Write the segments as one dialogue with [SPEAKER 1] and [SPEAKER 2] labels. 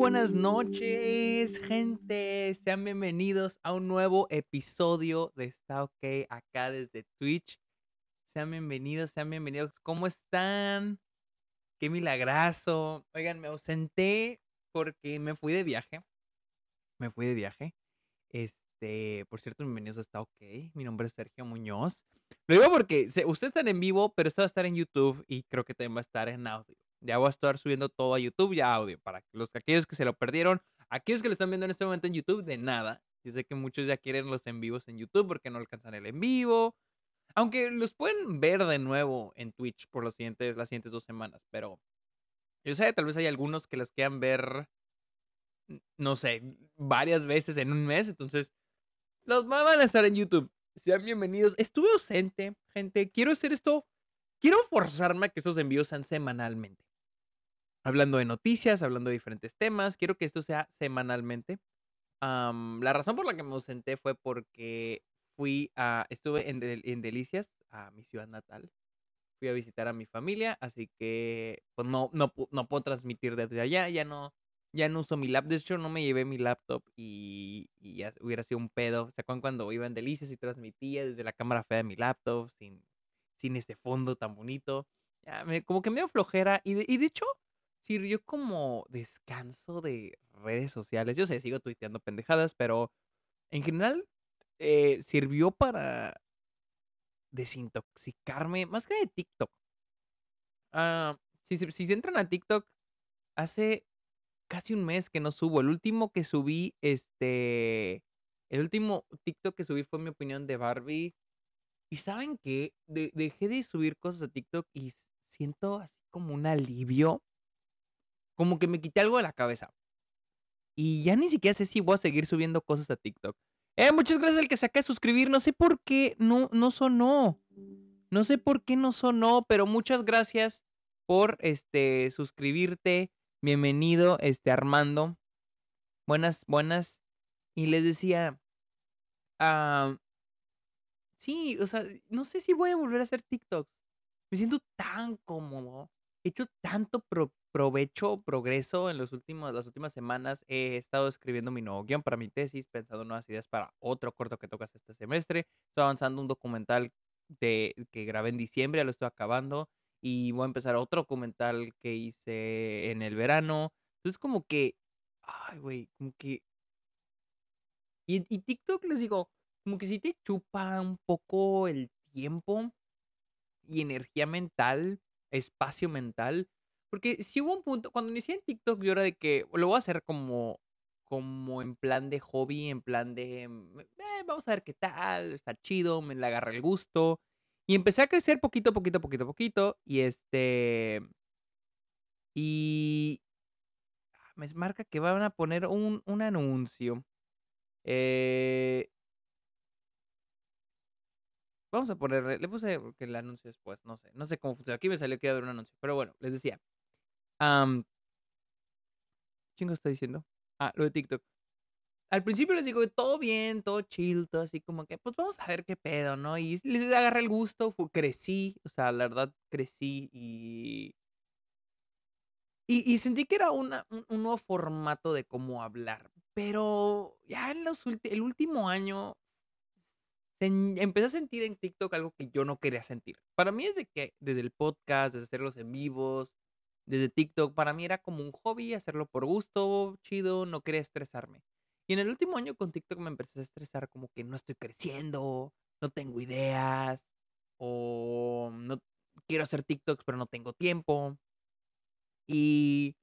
[SPEAKER 1] buenas noches, gente. Sean bienvenidos a un nuevo episodio de Está OK acá desde Twitch. Sean bienvenidos, sean bienvenidos. ¿Cómo están? Qué milagrazo. Oigan, me ausenté porque me fui de viaje. Me fui de viaje. Este, por cierto, bienvenidos a Está OK. Mi nombre es Sergio Muñoz. Lo digo porque ustedes están en vivo, pero esto va a estar en YouTube y creo que también va a estar en audio. Ya voy a estar subiendo todo a YouTube y a audio para los aquellos que se lo perdieron, aquellos que lo están viendo en este momento en YouTube, de nada. Yo sé que muchos ya quieren los en vivos en YouTube porque no alcanzan el en vivo. Aunque los pueden ver de nuevo en Twitch por los siguientes, las siguientes dos semanas, pero yo sé, tal vez hay algunos que las quieran ver, no sé, varias veces en un mes, entonces los van a estar en YouTube. Sean bienvenidos. Estuve ausente, gente. Quiero hacer esto. Quiero forzarme a que estos envíos sean semanalmente. Hablando de noticias, hablando de diferentes temas. Quiero que esto sea semanalmente. Am, la razón por la que me ausenté fue porque fui a. Estuve en, en Delicias, a mi ciudad natal. Fui a visitar a mi familia, así que pues no, no, no puedo transmitir desde allá. Ya no, ya no uso mi laptop. De hecho, no me llevé mi laptop y, y ya hubiera sido un pedo. ¿Se acuerdan cuando iba en Delicias y transmitía desde la cámara fea de mi laptop sin, sin este fondo tan bonito? Ya me, como que me dio flojera. Y de, y de hecho, sirvió como descanso de redes sociales. Yo sé, sigo tuiteando pendejadas, pero en general eh, sirvió para desintoxicarme, más que de TikTok. Ah, si, si se entran a TikTok, hace casi un mes que no subo. El último que subí, este. El último TikTok que subí fue mi opinión de Barbie. Y saben qué? De- dejé de subir cosas a TikTok y siento así como un alivio. Como que me quité algo de la cabeza. Y ya ni siquiera sé si voy a seguir subiendo cosas a TikTok. Eh, muchas gracias al que se acaba de suscribir. No sé por qué no, no sonó. No sé por qué no sonó, pero muchas gracias por este suscribirte. Bienvenido, este Armando. Buenas, buenas. Y les decía, ah, sí, o sea, no sé si voy a volver a hacer TikToks. Me siento tan cómodo. He hecho tanto pro- provecho, progreso en los últimos, las últimas semanas. He estado escribiendo mi nuevo guion para mi tesis, pensando nuevas ideas para otro corto que tocas este semestre. Estoy avanzando un documental de, que grabé en diciembre, ya lo estoy acabando. Y voy a empezar otro documental que hice en el verano. Entonces, como que, ay, güey, como que. Y, y TikTok, les digo, como que sí te chupa un poco el tiempo y energía mental, espacio mental. Porque si hubo un punto, cuando inicié en TikTok, yo era de que lo voy a hacer como, como en plan de hobby, en plan de, mm, eh, vamos a ver qué tal, está chido, me le agarré el gusto. Y empecé a crecer poquito, poquito, poquito, poquito. Y este, y ah, me marca que van a poner un, un anuncio. Eh, vamos a ponerle, le puse el anuncio después, no sé, no sé cómo funciona. Aquí me salió que iba a haber un anuncio, pero bueno, les decía. Am, chingo está diciendo? Ah, lo de TikTok. Al principio les digo, todo bien, todo chill, todo así como que, pues vamos a ver qué pedo, ¿no? Y les agarré el gusto, fu- crecí, o sea, la verdad crecí y, y, y sentí que era una, un, un nuevo formato de cómo hablar. Pero ya en los el último año empecé a sentir en TikTok algo que yo no quería sentir. Para mí desde que, desde el podcast, desde hacerlos en vivos, desde TikTok, para mí era como un hobby, hacerlo por gusto, chido, no quería estresarme. Y en el último año con TikTok me empecé a estresar como que no estoy creciendo, no tengo ideas, o no quiero hacer TikToks pero no tengo tiempo. Y,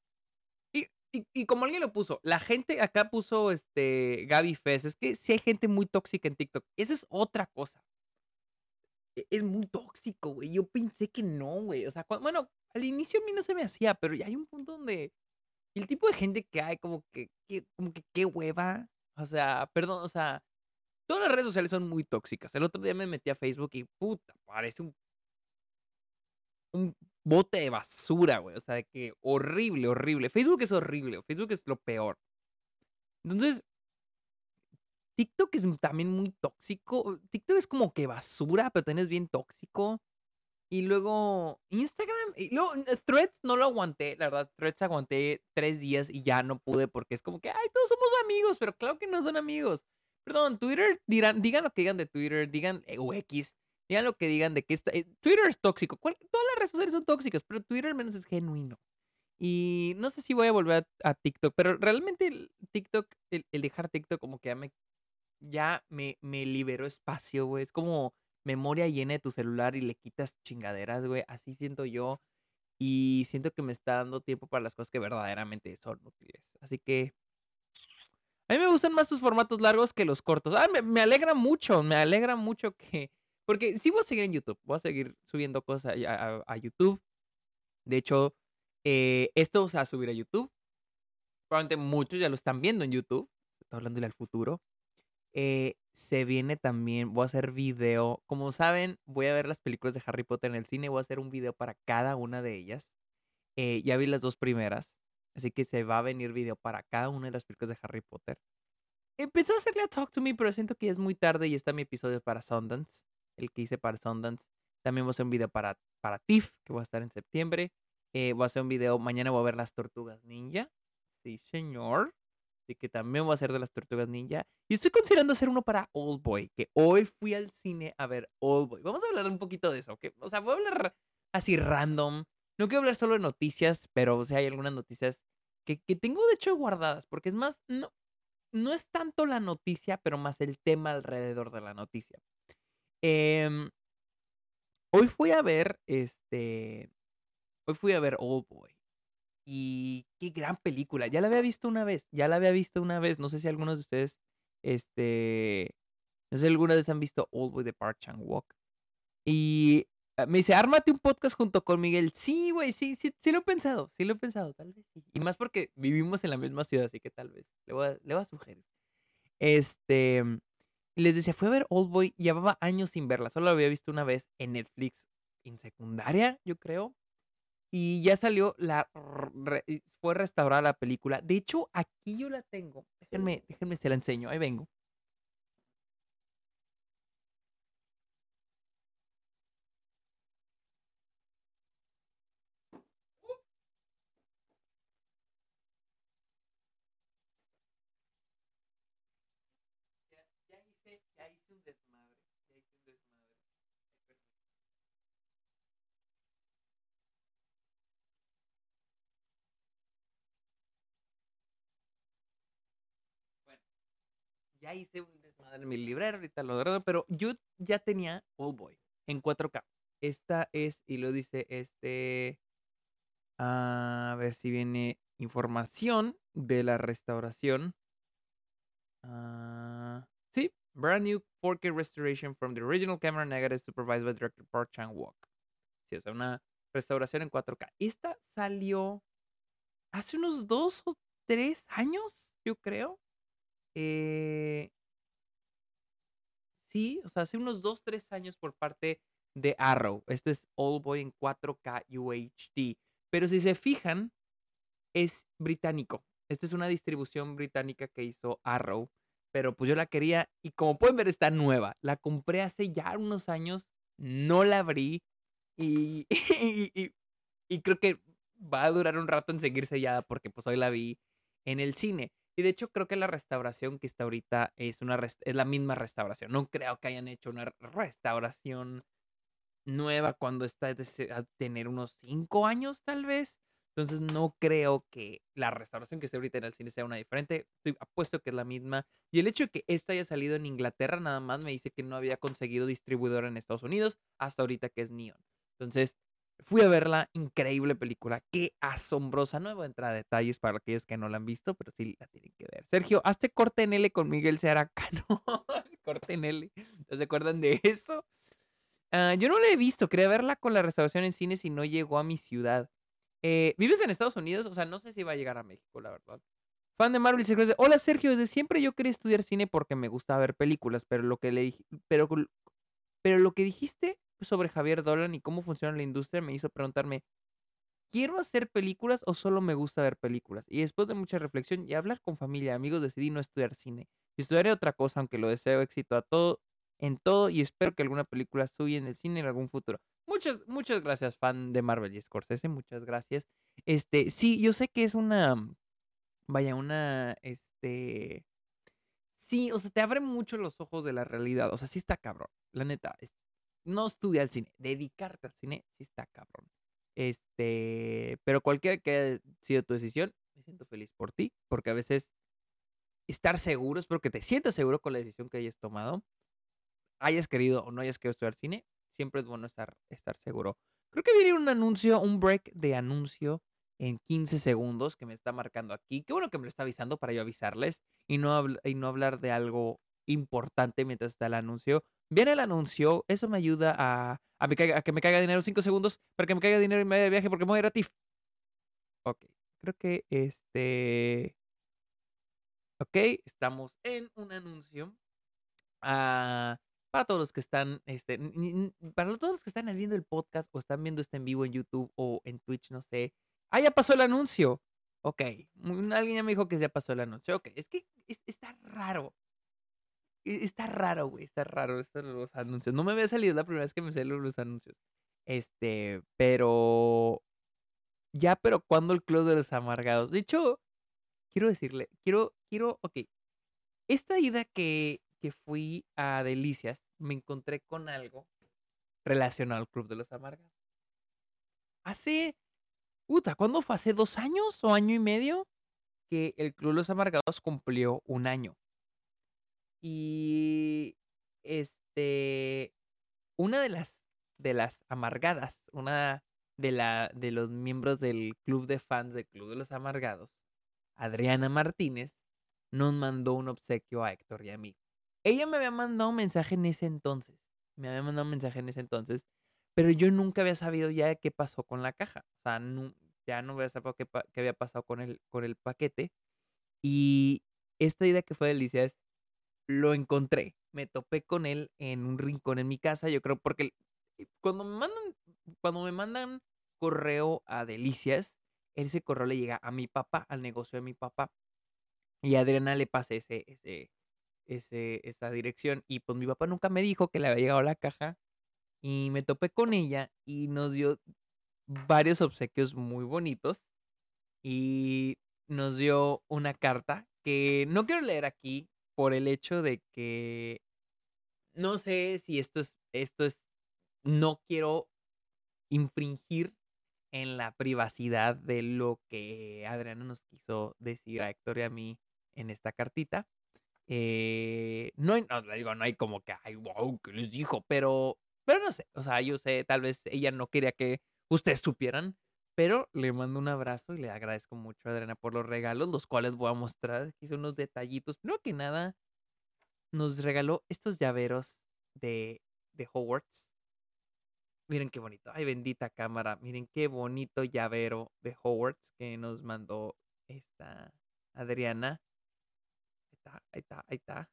[SPEAKER 1] y, y, y como alguien lo puso, la gente acá puso este Gaby Fez, es que sí hay gente muy tóxica en TikTok. Esa es otra cosa. e- Es muy tóxico, güey. Yo pensé que no, güey. O sea, cua- bueno, al inicio a mí no se me hacía, pero ya hay un punto donde el tipo de gente que hay, como que, como que qué hueva. O sea, perdón, o sea, todas las redes sociales son muy tóxicas. El otro día me metí a Facebook y puta, parece un, un bote de basura, güey. O sea, de que horrible, horrible. Facebook es horrible, Facebook es lo peor. Entonces, TikTok es también muy tóxico. TikTok es como que basura, pero también es bien tóxico. Y luego Instagram, y luego Threads no lo aguanté, la verdad, Threads aguanté tres días y ya no pude porque es como que, ay, todos somos amigos, pero claro que no son amigos. Perdón, Twitter, dirán, digan lo que digan de Twitter, digan, eh, X, digan lo que digan de que está, eh, Twitter es tóxico, todas las redes sociales son tóxicas, pero Twitter al menos es genuino. Y no sé si voy a volver a, TikTok, pero realmente el TikTok, el, dejar TikTok como que ya me, ya me, me liberó espacio, güey. Es como memoria llena de tu celular y le quitas chingaderas, güey. Así siento yo. Y siento que me está dando tiempo para las cosas que verdaderamente son útiles. Así que a mí me gustan más tus formatos largos que los cortos. Ah, me, alegra mucho, me alegra mucho que... Porque sí voy a seguir en YouTube, voy a seguir subiendo cosas a, YouTube. De hecho, eh, esto se va a subir a YouTube. Probablemente muchos ya lo están viendo en YouTube. Estoy hablando del futuro. Eh, se viene también, voy a hacer video. Como saben, voy a ver las películas de Harry Potter en el cine. Voy a hacer un video para cada una de ellas. Eh, ya vi las dos primeras. Así que se va a venir video para cada una de las películas de Harry Potter. Empezó a hacerle a Talk to Me, pero siento que es muy tarde y está mi episodio para Sundance. El que hice para Sundance. También voy a hacer un video para, para TIFF, que va a estar en septiembre. Eh, voy a hacer un video, mañana voy a ver las tortugas ninja. Sí, señor. Que también voy a hacer de las tortugas ninja. Y estoy considerando hacer uno para Old Boy, que hoy fui al cine a ver Old Boy. Vamos a hablar un poquito de eso, ¿ok? O sea, voy a hablar así random. No quiero hablar solo de noticias, pero o sea, hay algunas noticias que, que tengo de hecho guardadas, porque es más, no, no es tanto la noticia, pero más el tema alrededor de la noticia. Em, hoy fui a ver, este, hoy fui a ver Old Boy. Y qué gran película. Ya la había visto una vez, ya la había visto una vez. No sé si algunos de ustedes, este, no sé si alguna vez han visto Old Boy de Park Chan Walk. Y ah, me dice, ármate un podcast junto con Miguel. Sí, güey, sí, sí, sí lo he pensado, sí lo he pensado, tal vez sí. Y más porque vivimos en la misma ciudad, así que tal vez le voy a, le voy a sugerir. Este, les decía, fui a ver Old Boy, llevaba años sin verla, solo la había visto una vez en Netflix, en secundaria, yo creo. Y ya salió, la fue restaurada la película. De hecho, aquí yo la tengo. Déjenme, déjenme se la enseño. Ahí vengo. Ya hice un desmadre en mi librero, ahorita lo agarro, pero yo ya tenía Old Boy en 4K. Esta es, y lo dice este, a ver si viene información de la restauración. Uh, sí, brand new 4K restoration from the original camera negative supervised by director Park Chan Walk. Sí, o sea, una restauración en 4K. Esta salió hace unos dos o tres años, yo creo. Eh, sí, o sea, hace unos 2, 3 años por parte de Arrow. Este es All Boy en 4K UHD. Pero si se fijan, es británico. Esta es una distribución británica que hizo Arrow. Pero pues yo la quería y como pueden ver está nueva. La compré hace ya unos años, no la abrí y, y creo que va a durar un rato en seguir sellada porque pues hoy la vi en el cine. Y de hecho creo que la restauración que está ahorita es, una es la misma restauración. No creo que hayan hecho una restauración nueva cuando está a tener unos cinco años tal vez. Entonces no creo que la restauración que esté ahorita en el cine sea una diferente. Estoy apuesto que es la misma. Y el hecho de que esta haya salido en Inglaterra nada más me dice que no había conseguido distribuidor en Estados Unidos hasta ahorita que es Neon. Entonces Fui a verla, increíble película, qué asombrosa. No voy a entrar a detalles para aquellos que no la han visto, pero sí la tienen que ver. Sergio, hazte corte en L con Miguel Seara no, corte en L. ¿No se acuerdan de eso? Ah, yo no la he visto, quería verla con la restauración en cines y no llegó a mi ciudad. Eh, ¿Vives en Estados Unidos? O sea, no sé si va a llegar a México, la verdad. Fan de Marvel, Sergio. Hola Sergio, desde siempre yo quería estudiar cine porque me gusta ver películas, pero lo que le pero, pero lo que dijiste sobre Javier Dolan y cómo funciona la industria me hizo preguntarme, ¿quiero hacer películas o solo me gusta ver películas? Y después de mucha reflexión y hablar con familia y amigos decidí no estudiar cine. Y estudiaré otra cosa, aunque lo deseo éxito a todo, en todo y espero que alguna película suya en el cine en algún futuro. Muchas, muchas gracias, fan de Marvel y Scorsese, muchas gracias. Este, sí, yo sé que es una, vaya, una, este, sí, o sea, te abre mucho los ojos de la realidad, o sea, sí está cabrón, la neta, no estudia el cine, dedicarte al cine, sí está cabrón. Este, pero cualquiera que haya sido tu decisión, me siento feliz por ti, porque a veces estar seguro, espero que te sientas seguro con la decisión que hayas tomado, hayas querido o no hayas querido estudiar cine, siempre es bueno estar, estar seguro. Creo que viene un anuncio, un break de anuncio en 15 segundos que me está marcando aquí. Qué bueno que me lo está avisando para yo avisarles y no, y no hablar de algo importante mientras está el anuncio. Viene el anuncio, eso me ayuda a, a, que me caiga dinero 5 segundos para que me caiga dinero en medio de viaje porque me a a TIFF. Ok, creo que este... Ok, estamos en un anuncio. Ah, para todos los que están, este, para todos los que están viendo el podcast o están viendo este en vivo en YouTube o en Twitch, no sé. Ah, ya pasó el anuncio. Ok, alguien ya me dijo que ya pasó el anuncio. Ok, es que está raro. Está raro, güey, está raro estos los anuncios. No me había salido la primera vez que me salieron los anuncios. Este, pero ya, pero cuando el club de los amargados. De hecho, quiero decirle, quiero, quiero, ok. Esta ida que, que fui a Delicias, me encontré con algo relacionado al Club de los Amargados. Hace, puta, ¿cuándo fue? ¿Hace dos años o año y medio? Que el Club de los Amargados cumplió un año. Y este, una de las, de las amargadas, una de, la, de los miembros del club de fans del Club de los Amargados, Adriana Martínez, nos mandó un obsequio a Héctor y a mí. Ella me había mandado un mensaje en ese entonces. Me había mandado un mensaje en ese entonces. Pero yo nunca había sabido ya qué pasó con la caja. O sea, ya no había sabido qué, había pasado con el, con el paquete. Y esta idea que fue delicia es, lo encontré. Me topé con él en un rincón en mi casa. Yo creo porque cuando me mandan, cuando me mandan correo a Delicias, ese correo le llega a mi papá, al negocio de mi papá. Y Adriana le pasa ese, ese, ese, esa dirección. Y pues mi papá nunca me dijo que le había llegado la caja. Y me topé con ella y nos dio varios obsequios muy bonitos. Y nos dio una carta que no quiero leer aquí por el hecho de que no sé si esto es, esto es, no quiero infringir en la privacidad de lo que Adriana nos quiso decir a Héctor y a mí en esta cartita. Eh, no, hay, digo, no hay como que, ay, wow, ¿qué les dijo? Pero, pero no sé, o sea, yo sé, tal vez ella no quería que ustedes supieran, pero le mando un abrazo y le agradezco mucho a Adriana por los regalos, los cuales voy a mostrar. Son unos detallitos. Primero que nada, nos regaló estos llaveros de, de Hogwarts. Miren qué bonito. Ay, bendita cámara. Miren qué bonito llavero de Hogwarts que nos mandó esta Adriana ahí está, ahí está.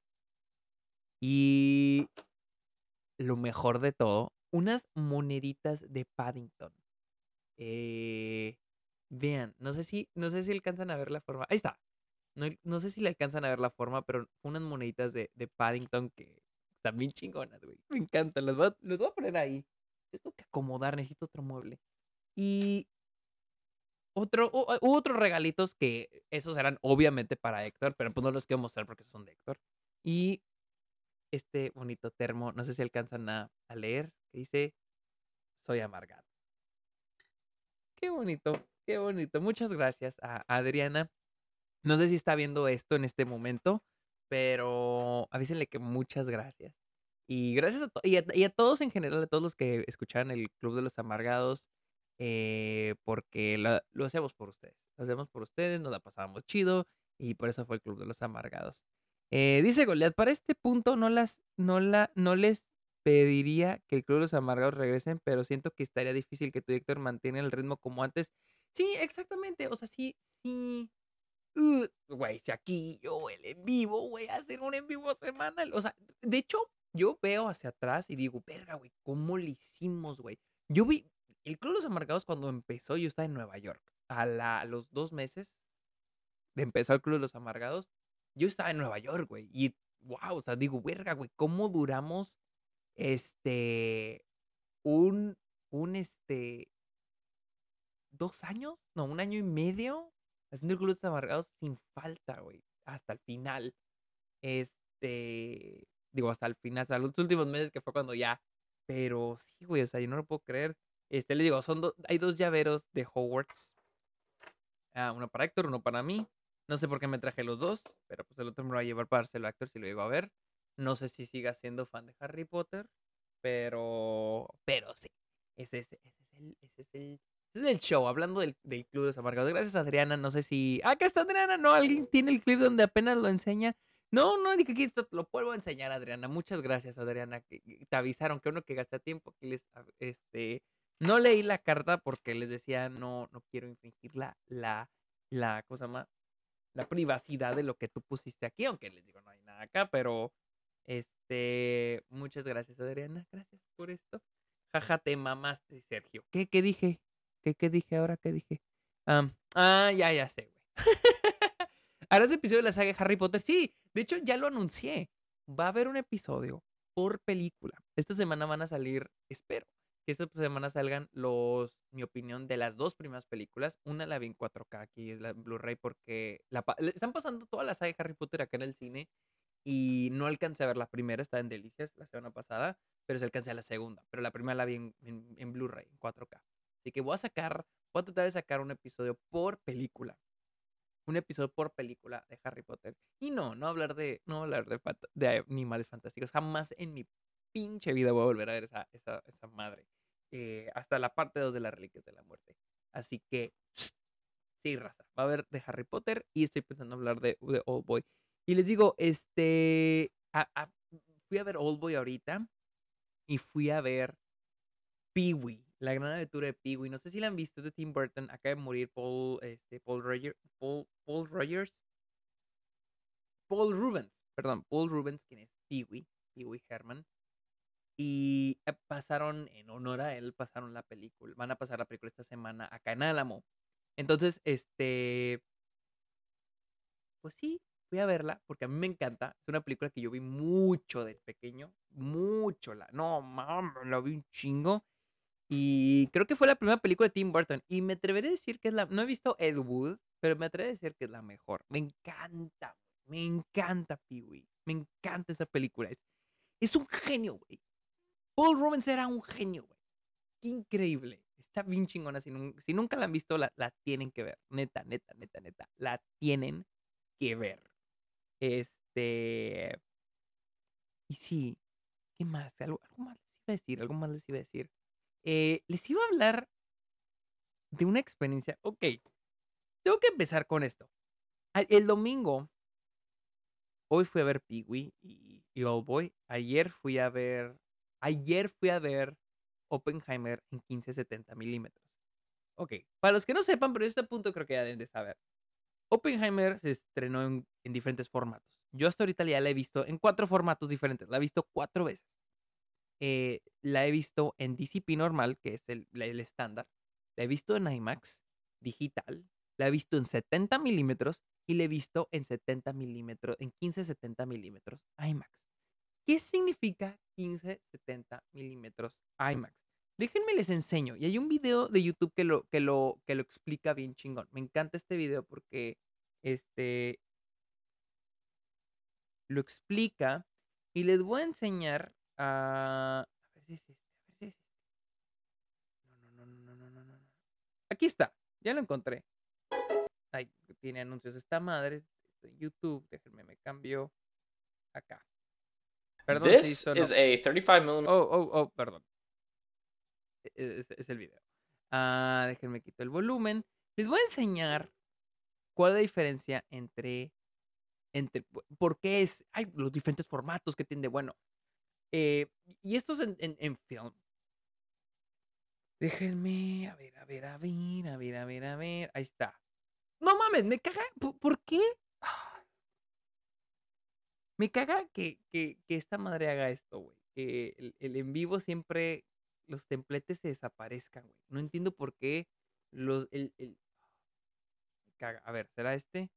[SPEAKER 1] Y lo mejor de todo, unas moneditas de Paddington. Eh, vean, no sé si, no sé si alcanzan a ver la forma. Ahí está. No, sé si le alcanzan a ver la forma, pero unas moneditas de, Paddington que están bien chingonas, güey. Me encantan. Los voy, a, voy a poner ahí. Tengo que acomodar, necesito otro mueble. Y otro, otros regalitos que esos eran obviamente para Héctor, pero pues no los quiero mostrar porque son de Héctor. Y este bonito termo, no sé si alcanzan a, leer, que dice, soy amargado. Qué bonito, qué bonito. Muchas gracias a Adriana. No sé si está viendo esto en este momento, pero avísenle que muchas gracias. Y gracias a, y y a todos en general, a todos los que escucharon el Club de los Amargados, eh, porque lo, hacemos por ustedes. Lo hacemos por ustedes, nos la pasábamos chido y por eso fue el Club de los Amargados. Eh, dice Goliath, para este punto no, las, no, la, no les pediría que el Club de los Amargados regresen, pero siento que estaría difícil que tu director mantenga el ritmo como antes. Sí, exactamente. O sea, sí, sí. Uh, güey, si aquí yo el en vivo, güey, hacer un en vivo semanal. O sea, de hecho, yo veo hacia atrás y digo, verga, güey, ¿cómo le hicimos, güey? Yo vi, el Club de los Amargados cuando empezó, yo estaba en Nueva York. A, la, los dos meses de empezar el Club de los Amargados, yo estaba en Nueva York, güey. Y wow, o sea, digo, verga, güey, ¿cómo duramos este un, un este dos años, no, un año y medio haciendo el Amargados sin falta, güey, hasta el final. Este, digo, hasta el final, hasta los últimos meses que fue cuando ya, pero sí, güey, o sea, yo no lo puedo creer. Este, le digo, son dos, hay dos llaveros de Hogwarts. Ah, uno para Héctor, uno para mí. No sé por qué me traje los dos, pero pues el otro me lo va a llevar para dárselo a Héctor si lo llego a ver. No sé si siga siendo fan de Harry Potter, pero, pero sí. Ese, es el, ese es el es el show, hablando del, Club de los Amargados. Gracias, Adriana. No sé si. Ah, acá está Adriana. No, alguien tiene el clip donde apenas lo enseña. No, no, que aquí lo vuelvo a enseñar, Adriana. Muchas gracias, Adriana. Te avisaron que uno que gasta tiempo, que les. Este. No leí la carta porque les decía, no, no quiero infringir la, la, la cosa más, la privacidad de lo que tú pusiste aquí, aunque les digo, no hay nada acá, pero este, muchas gracias, Adriana, gracias por esto. Jaja, te mamaste, Sergio. ¿Qué, qué dije? ¿Qué, qué dije ahora? ¿Qué dije? ah, ya, ya sé, güey. ¿Harás episodio de la saga de Harry Potter? Sí, de hecho ya lo anuncié. Va a haber un episodio por película. Esta semana van a salir, espero, que esta semana salgan los, mi opinión, de las dos primeras películas. Una la vi en 4K aquí, la Blu-ray, porque la, están pasando toda la saga de Harry Potter acá en el cine y no alcancé a ver la primera, está en Delicias la semana pasada, pero se alcancé a la segunda. Pero la primera la vi en, en Blu-ray, en 4K. Así que voy a sacar, voy a tratar de sacar un episodio por película. Un episodio por película de Harry Potter. Y no, no hablar de, no hablar de, de animales fantásticos. Jamás en mi pinche vida voy a volver a ver esa, esa, esa madre. Eh, hasta la parte 2 de las reliquias de la muerte. Así que, sí, raza. Va a haber de Harry Potter y estoy pensando hablar de, de Old Boy. Y les digo, este, fui a ver Old Boy ahorita y fui a ver Pee-wee. La gran aventura de Pee-wee. No sé si la han visto, es de Tim Burton. Acaba de morir Paul, este, Paul, Roger, Paul, Paul Rogers. Paul Rubens, perdón, Paul Rubens, quien es Pee-wee, Pee-wee Herman. Y eh, pasaron, en honor a él, pasaron la película. Van a pasar la película esta semana acá en Álamo. Entonces, este. Pues sí, fui a verla porque a mí me encanta. Es una película que yo vi mucho de pequeño. Mucho. La, no, mames, la vi un chingo. Y creo que fue la primera película de Tim Burton. Y me atreveré a decir que es la. No he visto Ed Wood, pero me atreveré a decir que es la mejor. Me encanta, me encanta Pee-Wee. Me encanta esa película. Es, es un genio, güey. Paul Rubens era un genio, güey. Qué increíble. Está bien chingona. Si, si nunca la han visto, la, la, tienen que ver. Neta, neta, neta, neta. La tienen que ver. Este. Y sí. ¿Qué más? Algo, algo más les iba a decir. Algo más les iba a decir. Eh, les iba a hablar de una experiencia. Ok, tengo que empezar con esto. El domingo, hoy fui a ver Peewee y, y Old Boy. Ayer fui a ver, ayer fui a ver Oppenheimer en 1570 milímetros. Ok, para los que no sepan, pero este punto creo que ya deben de saber. Oppenheimer se estrenó en, en diferentes formatos. Yo hasta ahorita ya la he visto en cuatro formatos diferentes. La he visto cuatro veces. Eh, la he visto en DCP normal, que es el, estándar. La he visto en IMAX digital. La he visto en 70 milímetros y la he visto en 70 milímetros, en 15-70 milímetros IMAX. ¿Qué significa 15-70 milímetros IMAX? Déjenme les enseño. Y hay un video de YouTube que lo, que lo, que lo explica bien chingón. Me encanta este video porque este lo explica y les voy a enseñar a ver si es este, a ver si es este. No, no, no, no, no, no, no. Aquí está, ya lo encontré. Ay, tiene anuncios esta madre. YouTube, déjenme, me cambio acá.
[SPEAKER 2] Perdón, This is a 35 mm.
[SPEAKER 1] Oh, oh, oh, perdón. E, e, es, es el video. Ah, déjenme quito el volumen. Les voy a enseñar cuál es la diferencia entre, entre por qué es, hay los diferentes formatos que tiene. Bueno, eh, y esto es en, en, film. Déjenme, a ver, a ver, a ver, a ver, a ver, a ver. Ahí está. No mames, me caga. ¿Por, qué? Me caga que, que, que, esta madre haga esto, güey. Que el, en vivo siempre los templetes se desaparezcan, güey. No entiendo por qué los. El... Caga. A ver, ¿será este?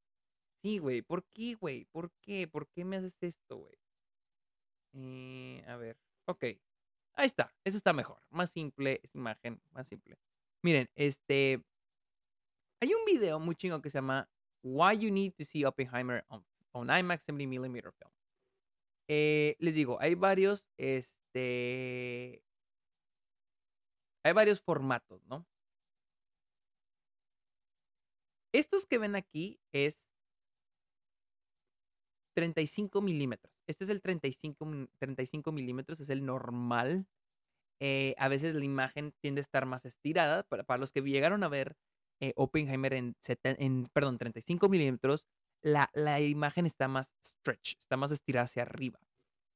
[SPEAKER 1] Sí, güey. ¿Por qué, güey? ¿Por qué? ¿Por qué me haces esto, güey? Eh, a ver, ok. Ahí está, eso está mejor. Más simple, es imagen, más simple. Miren, este. Hay un video muy chingo que se llama Why You Need to See Oppenheimer on, IMAX 70mm film. Eh, les digo, hay varios, este. Hay varios formatos, ¿no? Estos que ven aquí es 35 milímetros. Este es el 35, 35 milímetros, es el normal. Eh, a veces la imagen tiende a estar más estirada. Para, para los que llegaron a ver eh, Oppenheimer en, en, perdón, 35 milímetros, la, la, imagen está más stretch, está más estirada hacia arriba.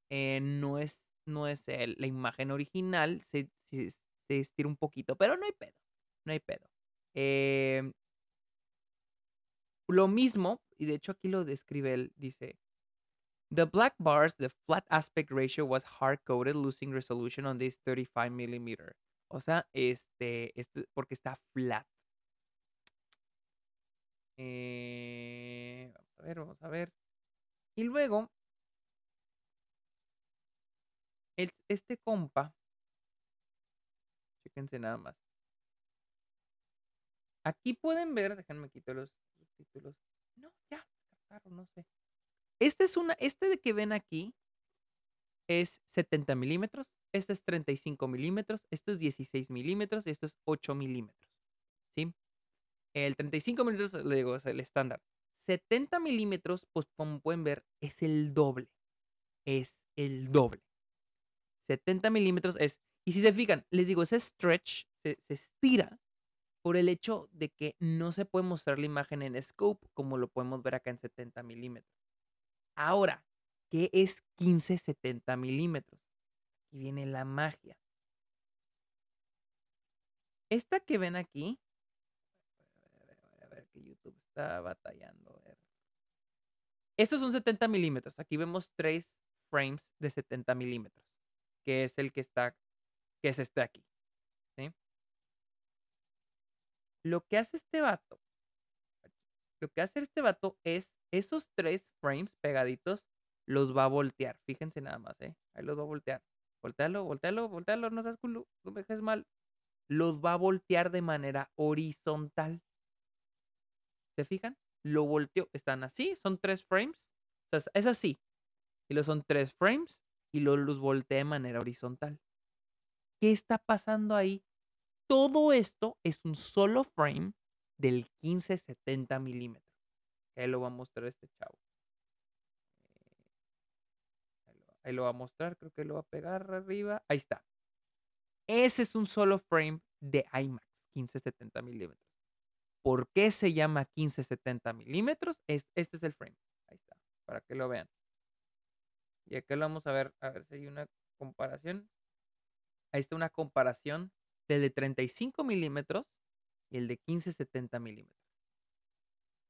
[SPEAKER 1] Eh, no es, no es la imagen original, se, se, se, estira un poquito, pero no hay pedo, no hay pedo. Lo mismo, y de hecho aquí lo describe él, dice, The black bars, the flat aspect ratio was hard-coded, losing resolution on this 35 millimeter. O sea, este, este porque está flat. Eh, vamos a ver, vamos a ver. Y luego, este compa, chéquense nada más. Aquí pueden ver, déjenme quitar los títulos. No, ya, no sé. Este es una, este de que ven aquí es 70 milímetros, este es 35 milímetros, esto es 16 milímetros y esto es 8 milímetros. ¿Sí? El 35 milímetros, le digo, es el estándar. 70 milímetros, pues como pueden ver, es el doble. Es el doble. 70 milímetros es, y si se fijan, les digo, ese stretch se, se estira por el hecho de que no se puede mostrar la imagen en scope como lo podemos ver acá en 70 milímetros. Ahora, ¿qué es 15-70 milímetros? Aquí viene la magia. Esta que ven aquí, a ver, que YouTube está batallando. A ver. Estos son 70 milímetros. Aquí vemos tres frames de 70 milímetros, que es el que está, que es este aquí. ¿sí? Lo que hace este vato, lo que hace este vato es esos tres frames pegaditos los va a voltear. Fíjense nada más, ¿eh? Ahí los va a voltear. Voltealo, voltealo, voltealo, no seas culo, no me dejes mal. Los va a voltear de manera horizontal. ¿Se fijan? Lo volteó. Están así, son tres frames. Es así. Y los son tres frames y los, los voltea de manera horizontal. ¿Qué está pasando ahí? Todo esto es un solo frame del 1570 milímetros. Ahí lo va a mostrar este chavo. Eh, ahí lo, va a mostrar, creo que lo va a pegar arriba. Ahí está. Ese es un solo frame de IMAX, 1570 milímetros. ¿Por qué se llama 1570 milímetros? Es, este es el frame. Ahí está, para que lo vean. Y aquí lo vamos a ver, a ver si hay una comparación. Ahí está una comparación del de 35 milímetros y el de 1570 milímetros.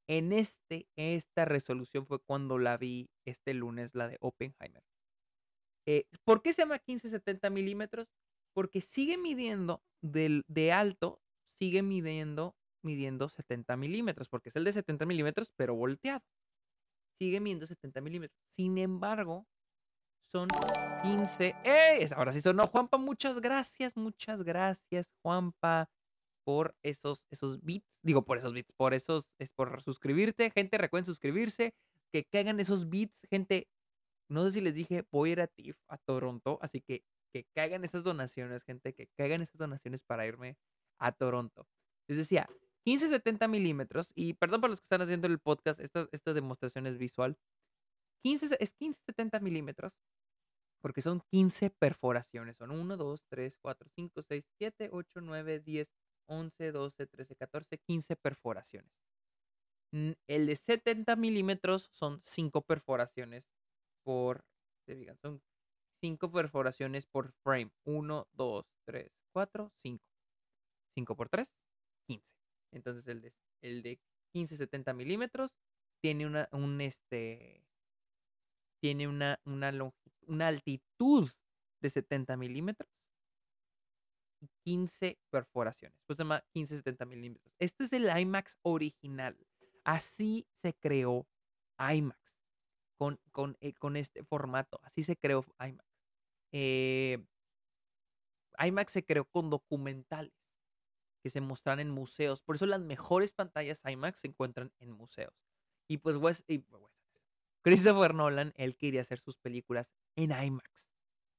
[SPEAKER 1] En este, esta resolución fue cuando la vi este lunes, la de Oppenheimer. Eh, ¿Por qué se llama 1570 milímetros? Porque sigue midiendo de alto, sigue midiendo, midiendo 70 milímetros, porque es el de 70 milímetros, pero volteado. Sigue midiendo 70 milímetros. Sin embargo, son 15. ¡Eh! Ahora sí sonó, Juanpa. Muchas gracias, muchas gracias, Juanpa por esos, esos bits, digo por esos bits, por esos, es por suscribirte, gente, recuerden suscribirse, que caigan esos bits, gente, no sé si les dije, voy a ir a TIFF, a Toronto, así que que caigan esas donaciones, gente, que caigan esas donaciones para irme a Toronto. Les decía, 15-70 milímetros, y perdón para los que están haciendo el podcast, esta, esta demostración es visual, 15, es 15-70 milímetros, porque son 15 perforaciones, son 1, 2, 3, 4, 5, 6, 7, 8, 9, 10, 11, 12, 13, 14, 15 perforaciones. El de 70 milímetros son 5 perforaciones por, se digan, son 5 perforaciones por frame. 1, 2, 3, 4, 5. 5 por 3, 15. Entonces el de, el de 15, 70 milímetros tiene una, un este, tiene una, una, una altitud de 70 milímetros 15 perforaciones. Pues se llama 15-70 milímetros. Este es el IMAX original. Así se creó IMAX. Con, con, eh, con este formato. Así se creó IMAX. Eh, IMAX se creó con documentales que se muestran en museos. Por eso las mejores pantallas IMAX se encuentran en museos. Y pues Wes, y, Christopher Nolan, él quería hacer sus películas en IMAX,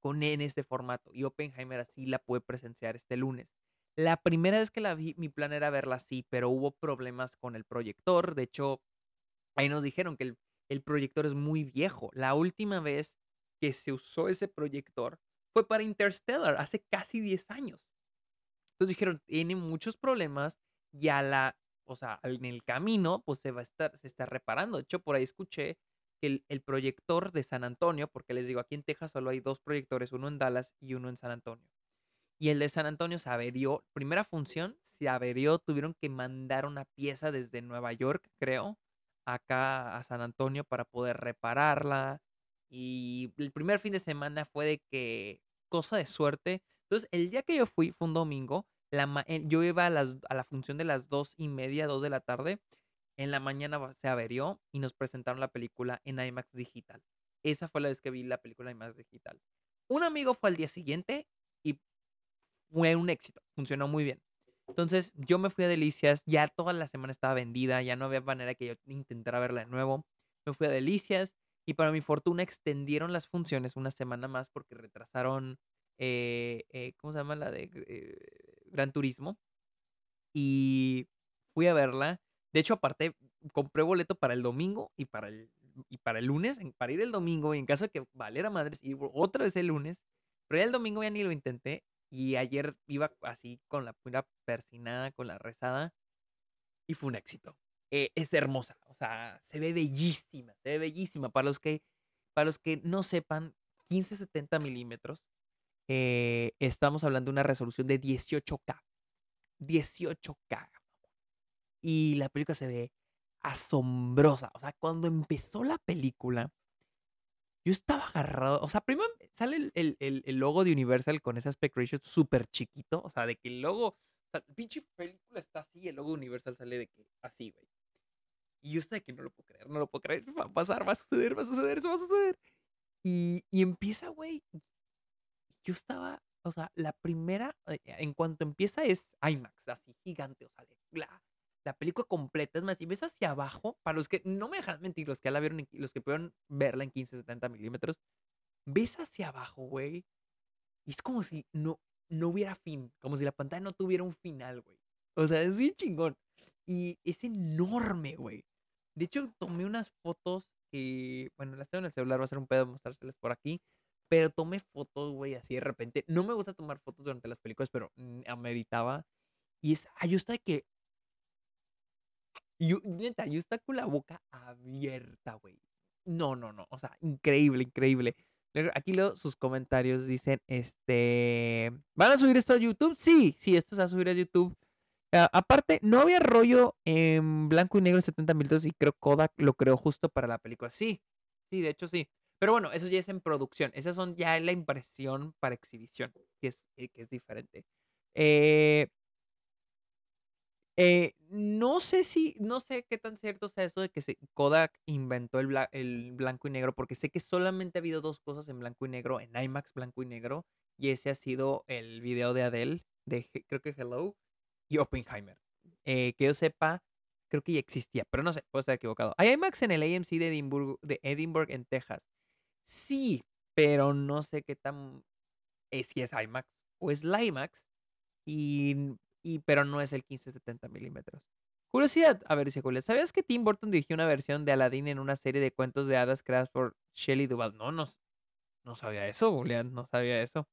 [SPEAKER 1] con en este formato. Y Oppenheimer así la puede presenciar este lunes. La primera vez que la vi, mi plan era verla así, pero hubo problemas con el proyector. De hecho, ahí nos dijeron que el, el proyector es muy viejo. La última vez que se usó ese proyector fue para Interstellar, hace casi 10 años. Entonces dijeron, tiene muchos problemas y a la, o sea, en el camino, pues se va a estar, se está reparando. De hecho, por ahí escuché el, proyector de San Antonio, porque les digo, aquí en Texas solo hay dos proyectores, uno en Dallas y uno en San Antonio. Y el de San Antonio se averió, primera función, se averió, tuvieron que mandar una pieza desde Nueva York, creo, acá a San Antonio para poder repararla. Y el primer fin de semana fue de que, cosa de suerte. Entonces, el día que yo fui, fue un domingo, la, yo iba a, las, a la función de las dos y media, dos de la tarde. En la mañana se averió y nos presentaron la película en IMAX Digital. Esa fue la vez que vi la película en IMAX Digital. Un amigo fue al día siguiente y fue un éxito. Funcionó muy bien. Entonces yo me fui a Delicias, ya toda la semana estaba vendida, ya no había manera que yo intentara verla de nuevo. Me fui a Delicias y para mi fortuna extendieron las funciones una semana más porque retrasaron, eh, eh, ¿cómo se llama la de eh, Gran Turismo? Y fui a verla. De hecho, aparte, compré boleto para el domingo y para el, y para el lunes, para ir el domingo y en caso de que valiera madres, y otra vez el lunes. Pero ya el domingo ya ni lo intenté y ayer iba así con la pura persinada, con la rezada. Y fue un éxito. Eh, es hermosa. O sea, se ve bellísima. Se ve bellísima. Para los que, para los que no sepan, 15-70 milímetros. Eh, estamos hablando de una resolución de 18K. 18K. Y la película se ve asombrosa. O sea, cuando empezó la película, yo estaba agarrado. O sea, primero sale el, el, logo de Universal con ese aspect ratio súper chiquito. O sea, de que el logo. O sea, pinche película está así, el logo Universal sale de que así, güey. Y yo estoy de que no lo puedo creer, no lo puedo creer. Va a pasar, va a suceder, va a suceder, eso va a suceder. Y, y empieza, güey. Yo estaba, o sea, la primera, eh, en cuanto empieza es IMAX, así gigante, o sea, la, la película completa. Es más, si ves hacia abajo, para los que no me dejan mentir, los que la vieron, los que pudieron verla en 15, 70 milímetros, ves hacia abajo, güey. Y es como si no, no hubiera fin, como si la pantalla no tuviera un final, güey. O sea, es bien chingón. Y es enorme, güey. De hecho, tomé unas fotos que, bueno, las tengo en el celular, va a ser un pedo mostrárselas por aquí. Pero tomé fotos, güey, así de repente. No me gusta tomar fotos durante las películas, pero mm, ameritaba. Y es, ay, yo de que yo, neta, yo está con la boca abierta, güey. No, no, no. O sea, increíble, increíble. Aquí leo sus comentarios. Dicen, este. ¿Van a subir esto a YouTube? Sí, sí, esto se va a subir a YouTube. Ah, aparte, no había rollo en blanco y negro 70 minutos y creo Kodak lo creó justo para la película. Sí, sí, de hecho sí. Pero bueno, eso ya es en producción. Esas son ya la impresión para exhibición, que es, eh, que es diferente. Eh, eh, no sé si, no sé qué tan cierto sea eso de que Kodak inventó el, blanco y negro, porque sé que solamente ha habido dos cosas en blanco y negro, en IMAX blanco y negro, y ese ha sido el video de Adele, de creo que Hello, y Oppenheimer. Eh, que yo sepa, creo que ya existía, pero no sé, puedo estar equivocado. ¿Hay IMAX en el AMC de Edinburgh, de Edinburgh en Texas? Sí, pero no sé qué tan, eh, si es IMAX o es la IMAX. Y y, pero no es el 1570 milímetros. Curiosidad, a ver, Julián, ¿sabías que Tim Burton dirigió una versión de Aladdin en una serie de cuentos de hadas creadas por Shelley Duvall? No, no, no sabía eso, Julián, no sabía eso.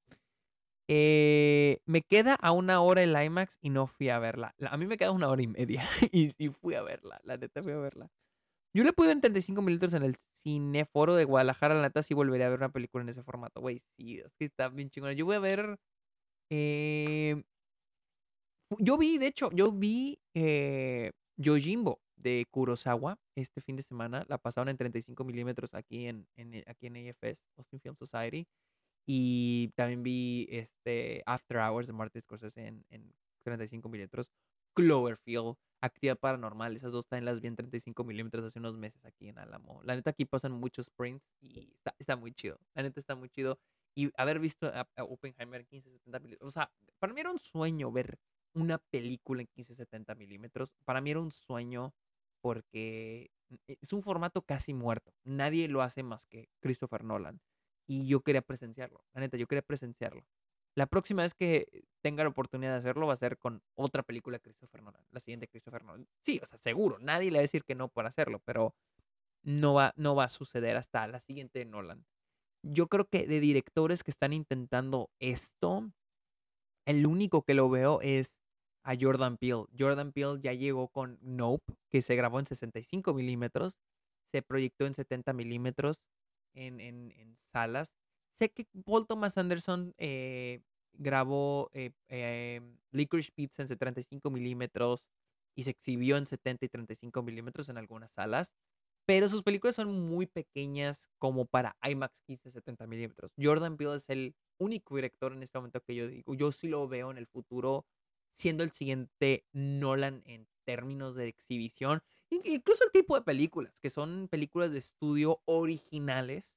[SPEAKER 1] Eh, me queda a una hora el IMAX y no fui a verla. a mí me queda una hora y media y, y, fui a verla, la neta fui a verla. Yo le pude en 35 minutos en el Cineforo de Guadalajara, la neta sí volvería a ver una película en ese formato. Güey, sí, es que está bien chingona. Yo voy a ver eh, yo vi, de hecho, yo vi eh, Yojimbo de Kurosawa este fin de semana. La pasaron en 35 milímetros aquí en, eh, aquí en AFS, Austin Film Society. Y también vi este After Hours de Martin Scorsese en, en 35 milímetros. Cloverfield, Actividad Paranormal, esas dos están las vi en 35 milímetros hace unos meses aquí en Alamo. La neta aquí pasan muchos prints y está, muy chido. La neta está muy chido. y haber visto a, Oppenheimer en 1570 milímetros. O sea, para mí era un sueño ver una película en 1570 milímetros. Para mí era un sueño porque es un formato casi muerto. Nadie lo hace más que Christopher Nolan. Y yo quería presenciarlo. La neta, yo quería presenciarlo. La próxima vez que tenga la oportunidad de hacerlo va a ser con otra película de Christopher Nolan. La siguiente Christopher Nolan. Sí, o sea, seguro. Nadie le va a decir que no por hacerlo, pero no va, no va a suceder hasta la siguiente Nolan. Yo creo que de directores que están intentando esto, el único que lo veo es a Jordan Peele. Jordan Peele ya llegó con Nope, que se grabó en 65 milímetros, se proyectó en 70 milímetros en, en, salas. Sé que Paul Thomas Anderson eh, grabó eh, eh, Licorice Pizza en 35 milímetros y se exhibió en 70 y 35 milímetros en algunas salas. Pero sus películas son muy pequeñas como para IMAX 15 70 milímetros. Jordan Peele es el único director en este momento que yo digo, yo sí lo veo en el futuro siendo el siguiente Nolan en términos de exhibición, incluso el tipo de películas, que son películas de estudio originales,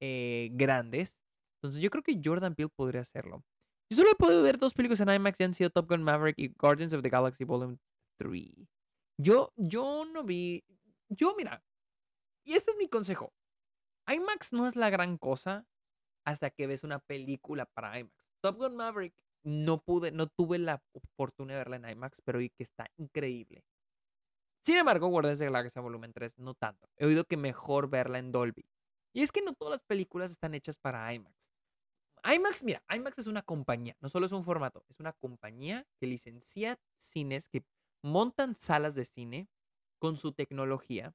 [SPEAKER 1] eh, grandes. Entonces yo creo que Jordan Peele podría hacerlo. Yo solo he podido ver dos películas en IMAX y han sido Top Gun Maverick y Guardians of the Galaxy Volume 3. Yo, yo no vi, yo mira, y ese es mi consejo. IMAX no es la gran cosa hasta que ves una película para IMAX. Top Gun Maverick no pude, no tuve la oportunidad de verla en IMAX, pero vi que está increíble. Sin embargo, Guardians de la Volumen 3 no tanto. He oído que mejor verla en Dolby. Y es que no todas las películas están hechas para IMAX. IMAX, mira, IMAX es una compañía, no solo es un formato, es una compañía que licencia cines, que montan salas de cine con su tecnología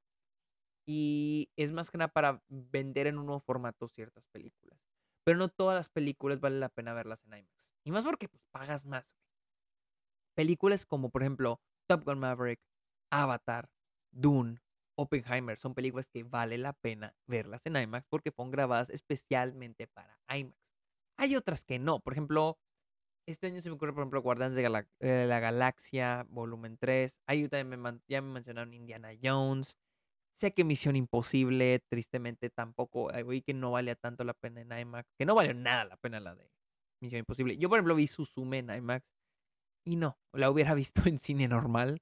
[SPEAKER 1] y es más que nada para vender en un nuevo formato ciertas películas. Pero no todas las películas vale la pena verlas en IMAX. Y más porque pues, pagas más. Películas como, por ejemplo, Top Gun Maverick, Avatar, Dune, Oppenheimer son películas que vale la pena verlas en IMAX porque fueron grabadas especialmente para IMAX. Hay otras que no. Por ejemplo, este año se me ocurre, por ejemplo, Guardianes de, la Galaxia, volumen 3. Ahí también ya me mencionaron Indiana Jones. Sé que Misión Imposible, tristemente, tampoco, oí que no valía tanto la pena en IMAX, que no valió nada la pena la de Misión Imposible. Yo, por ejemplo, vi Suzume en IMAX y no, la hubiera visto en cine normal.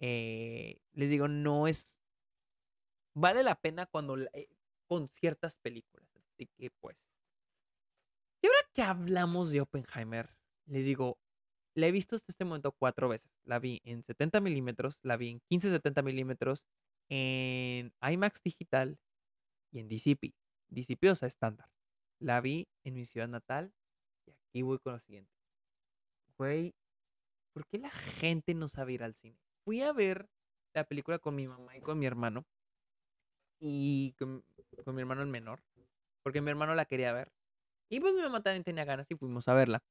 [SPEAKER 1] Eh, les digo, no es. Vale la pena cuando. Eh, con ciertas películas. Así que, pues. Y ahora que hablamos de Oppenheimer, les digo, la he visto hasta este momento cuatro veces. La vi en 70 milímetros, la vi en 15-70 milímetros, en IMAX digital y en DCP. DCP, o sea, estándar. La vi en mi ciudad natal y voy con lo siguiente. Güey, ¿por qué la gente no sabe ir al cine? Fui a ver la película con mi mamá y con mi hermano. Y con, con mi hermano el menor. Porque mi hermano la quería ver. Y pues mi mamá también tenía ganas y fuimos a verla.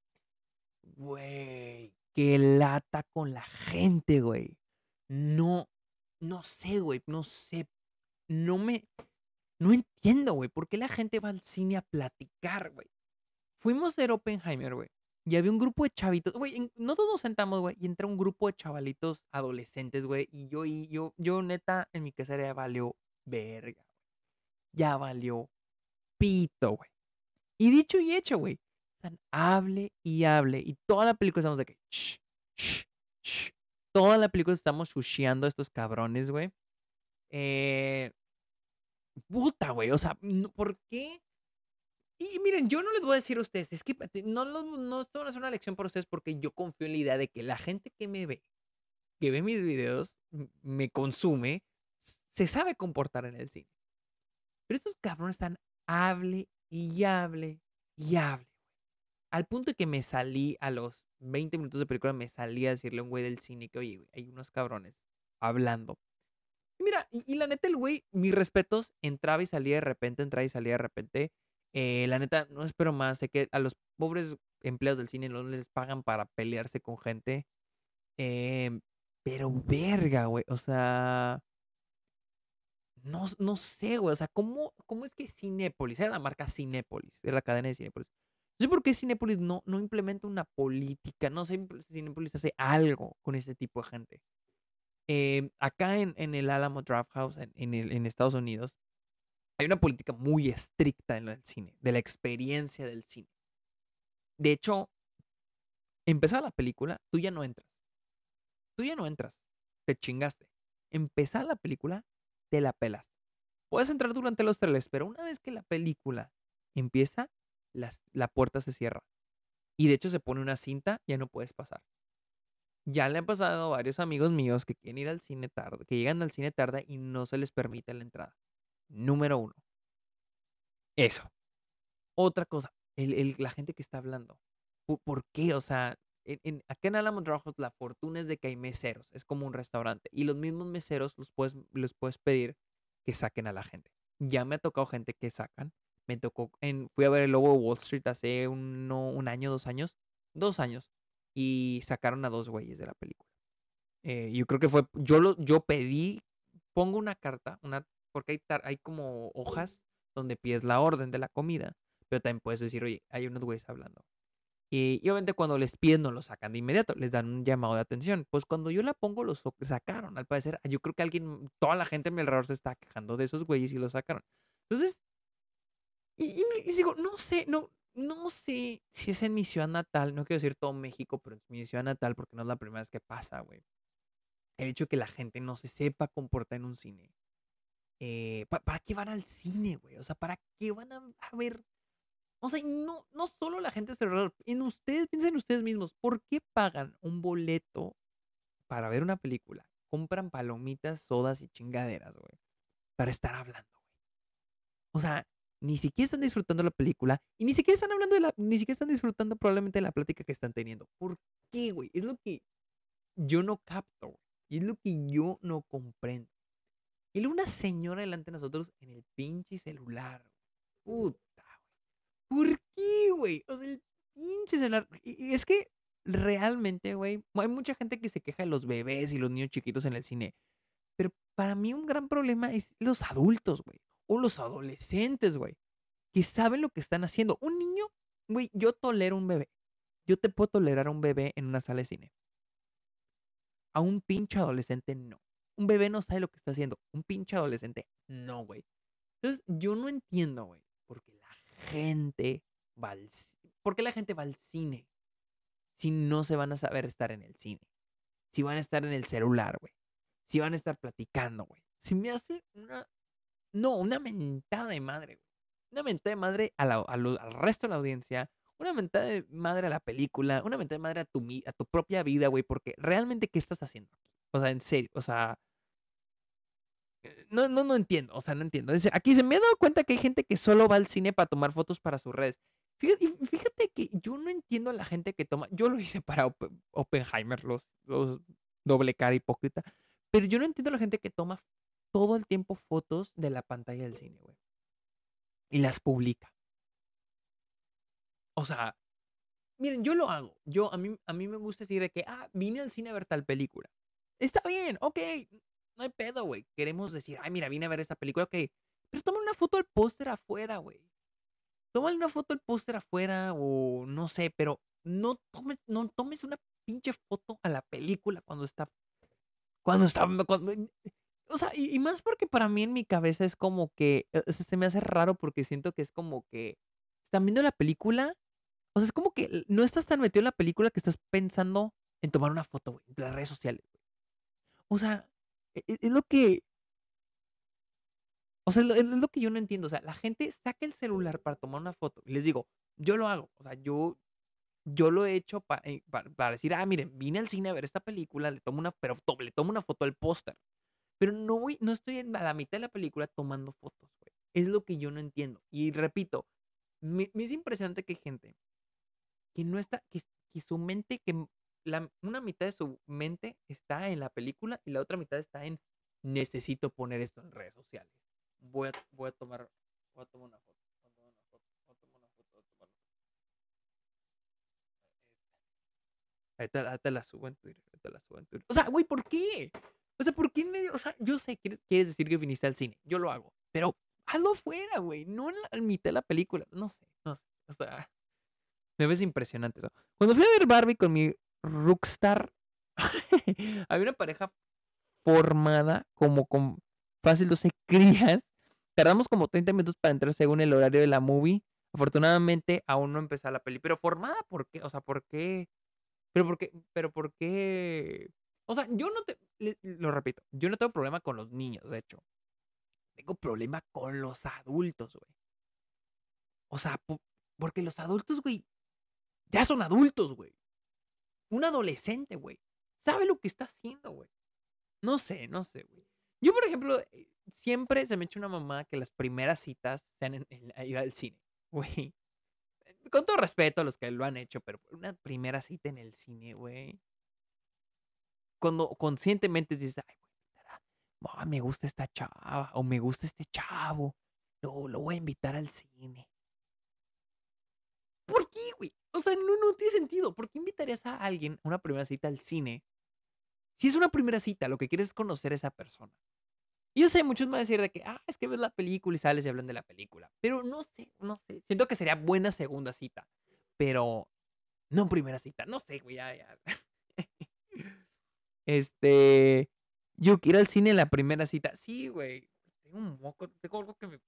[SPEAKER 1] Güey, qué lata con la gente, güey. No, no sé, güey, no sé. No me. No entiendo, güey, por qué la gente va al cine a platicar, güey. Fuimos ver Oppenheimer, güey. Y había un grupo de chavitos, güey, no todos nos sentamos, güey, y entra un grupo de chavalitos adolescentes, güey, y yo, y yo, yo neta, en mi casa ya valió verga, Ya valió pito, güey. Y dicho y hecho, güey. hable y hable. Y toda la película estamos de que, shh, shh, shh, toda la película estamos sushiando a estos cabrones, güey. Eh, puta, güey. O sea, ¿por qué? Y miren, yo no les voy a decir a ustedes, es que no, no, no esto no es una lección para ustedes porque yo confío en la idea de que la gente que me ve, que ve mis videos, me consume, se sabe comportar en el cine. Pero estos cabrones están hable y hable y hable. Al punto de que me salí a los 20 minutos de película me salía a decirle a un güey del cine que, oye, hay unos cabrones hablando. Y mira, y, la neta, el güey, mis respetos, entraba y salía de repente, entraba y salía de repente. Eh, la neta, no espero más. Sé que a los pobres empleados del cine no les pagan para pelearse con gente. Em, pero verga, güey. O sea. No, no sé, güey. O sea, ¿cómo, ¿cómo es que Cinépolis, era la marca Cinépolis, era la cadena de Cinépolis, no sé por qué Cinepolis no, no implementa una política, no sé si Cinepolis hace algo con ese tipo de gente. Em, acá en, en, el Alamo Draft House, en, en Estados Unidos, hay una política muy estricta en lo del cine, de la experiencia del cine. De hecho, empezar la película, tú ya no entras. Tú ya no entras. Te chingaste. Empezar la película, te la pelaste. Puedes entrar durante los trailers, pero una vez que la película empieza, la puerta se cierra. Y de hecho se pone una cinta, ya no puedes pasar. Ya le han pasado a varios amigos míos que quieren ir al cine tarde, que llegan al cine tarde y no se les permite la entrada. Número uno. Eso. Otra cosa, la gente que está hablando. ¿Por, qué? O sea, en, acá en Alamo Rojos la fortuna es de que hay meseros, es como un restaurante. Y los mismos meseros los puedes, los puedes pedir que saquen a la gente. Ya me ha tocado gente que sacan. Me tocó, en, fui a ver el Lobo de Wall Street hace un, un año, dos años. Dos años y sacaron a dos güeyes de la película. Eh, yo creo que fue, yo, lo, yo pedí, pongo una carta, una, porque hay, hay como hojas donde pides la orden de la comida, pero también puedes decir, oye, hay unos güeyes hablando. Y, obviamente cuando les piden no lo sacan de inmediato, les dan un llamado de atención. Pues cuando yo la pongo, los sacaron. Al parecer, yo creo que alguien, toda la gente a mi alrededor se está quejando de esos güeyes y lo sacaron. Entonces, y, y, digo, no sé, no, no sé si es en mi ciudad natal, no quiero decir todo México, pero es mi ciudad natal porque no es la primera vez que pasa, güey. El hecho de que la gente no se sepa comportar en un cine. Eh, ¿Para qué van al cine, güey? O sea, ¿para qué van a, ver? O sea, no, no solo la gente alrededor. En ustedes, piensen ustedes mismos, ¿por qué pagan un boleto para ver una película? Compran palomitas, sodas y chingaderas, güey. Para estar hablando, güey. O sea, ni siquiera están disfrutando la película y ni siquiera están hablando de la, ni siquiera están disfrutando probablemente de la plática que están teniendo. ¿Por qué, güey? Es lo que yo no capto, güey. Y es lo que yo no comprendo. Y luego una señora delante de nosotros en el pinche celular. Puta, güey. ¿Por qué, güey? O sea, el pinche celular. Y, es que realmente, güey, hay mucha gente que se queja de los bebés y los niños chiquitos en el cine. Pero para mí un gran problema es los adultos, güey o los adolescentes, güey, que saben lo que están haciendo. Un niño, güey, yo tolero un bebé. Yo te puedo tolerar a un bebé en una sala de cine. A un pinche adolescente, no. Un bebé no sabe lo que está haciendo. Un pinche adolescente, no, güey. Entonces, yo no entiendo, güey, por qué la gente va al, ¿por qué la gente va al cine si no se van a saber estar en el cine? Si van a estar en el celular, güey. Si van a estar platicando, güey. Si me hace una no, una mentada de madre, güey. Una mentada de madre al resto de la audiencia, una mentada de madre a la película, una mentada de madre a tu, a tu propia vida, güey, porque realmente, ¿qué estás haciendo? O sea, en serio, o sea, no, no, no entiendo, o sea, no entiendo. Aquí se me ha dado cuenta que hay gente que solo va al cine para tomar fotos para sus redes. Fíjate, fíjate que yo no entiendo a la gente que toma, yo lo hice para Oppenheimer, los, los doble cara hipócrita, pero yo no entiendo a la gente que toma todo el tiempo fotos de la pantalla del cine, güey. Y las publica. O sea, miren, yo lo hago. Yo, a mí, a mí me gusta decir de que, ah, vine al cine a ver tal película. Está bien, ok, no hay pedo, güey. Queremos decir, ay, mira, vine a ver esta película, ok. Pero toma una foto del póster afuera, güey. Toma una foto del póster afuera o no sé, pero no tomes, no tomes una pinche foto a la película cuando está, cuando está, cuando, o sea, y, más porque para mí en mi cabeza es como que eh, se me hace raro porque siento que es como que están viendo la película. O sea, es como que no estás tan metido en la película que estás pensando en tomar una foto, güey, de las redes sociales. O sea, e, e, es, lo que. O sea, es lo, que yo no entiendo. O sea, la gente saca el celular para tomar una foto. Y les digo, yo lo hago. O sea, yo, yo lo he hecho eh, para, para, decir, ah, miren, vine al cine a ver esta película, le tomo una, pero le tomo una foto al póster. Pero no voy, no estoy a la mitad de la película tomando fotos, güey. Es lo que yo no entiendo. Y repito, me, es impresionante que hay gente que no está, que, su mente, que una mitad de su mente está en la película y la otra mitad está en necesito poner esto en redes sociales. Voy a, voy a tomar. Voy a tomar una foto. Ahí te, ahí te la subo en Twitter. Ahí te la subo en Twitter. O sea, güey, ¿por qué? O sea, ¿por qué en medio? O sea, yo sé que quieres decir que viniste al cine. Yo lo hago. Pero hazlo fuera, güey. No en la mitad de la película. No sé, no sé. O sea, me ves impresionante eso. Cuando fui a ver Barbie con mi Rockstar, había una pareja formada como con fácil 12 crías Tardamos como 30 minutos para entrar según el horario de la movie. Afortunadamente aún no empezó la peli. Pero formada, ¿por qué? O sea, ¿por qué? Pero por qué, pero por qué. O sea, yo no te. Lo repito, yo no tengo problema con los niños, de hecho. Tengo problema con los adultos, güey. O sea, porque los adultos, güey, ya son adultos, güey. Un adolescente, güey. Sabe lo que está haciendo, güey. No sé, no sé, güey. Yo, por ejemplo, eh, siempre se me echa una mamá que las primeras citas sean en, ir al cine, güey. Con todo respeto a los que lo han hecho, pero una primera cita en el cine, güey. Cuando conscientemente dices, ay, güey, me gusta esta chava o me gusta este chavo, lo, lo voy a invitar al cine. ¿Por qué, güey? O sea, no, no tiene sentido. ¿Por qué invitarías a alguien a una primera cita al cine? Si es una primera cita, lo que quieres es conocer a esa persona. Y yo sé, muchos me van a decir de que, ah, es que ves la película y sales y hablan de la película. Pero no sé, no sé. Siento que sería buena segunda cita. Pero no primera cita. No sé, güey, ya, ya. este. Yo quiero ir al cine en la primera cita. Sí, güey. Tengo un moco, tengo algo que me.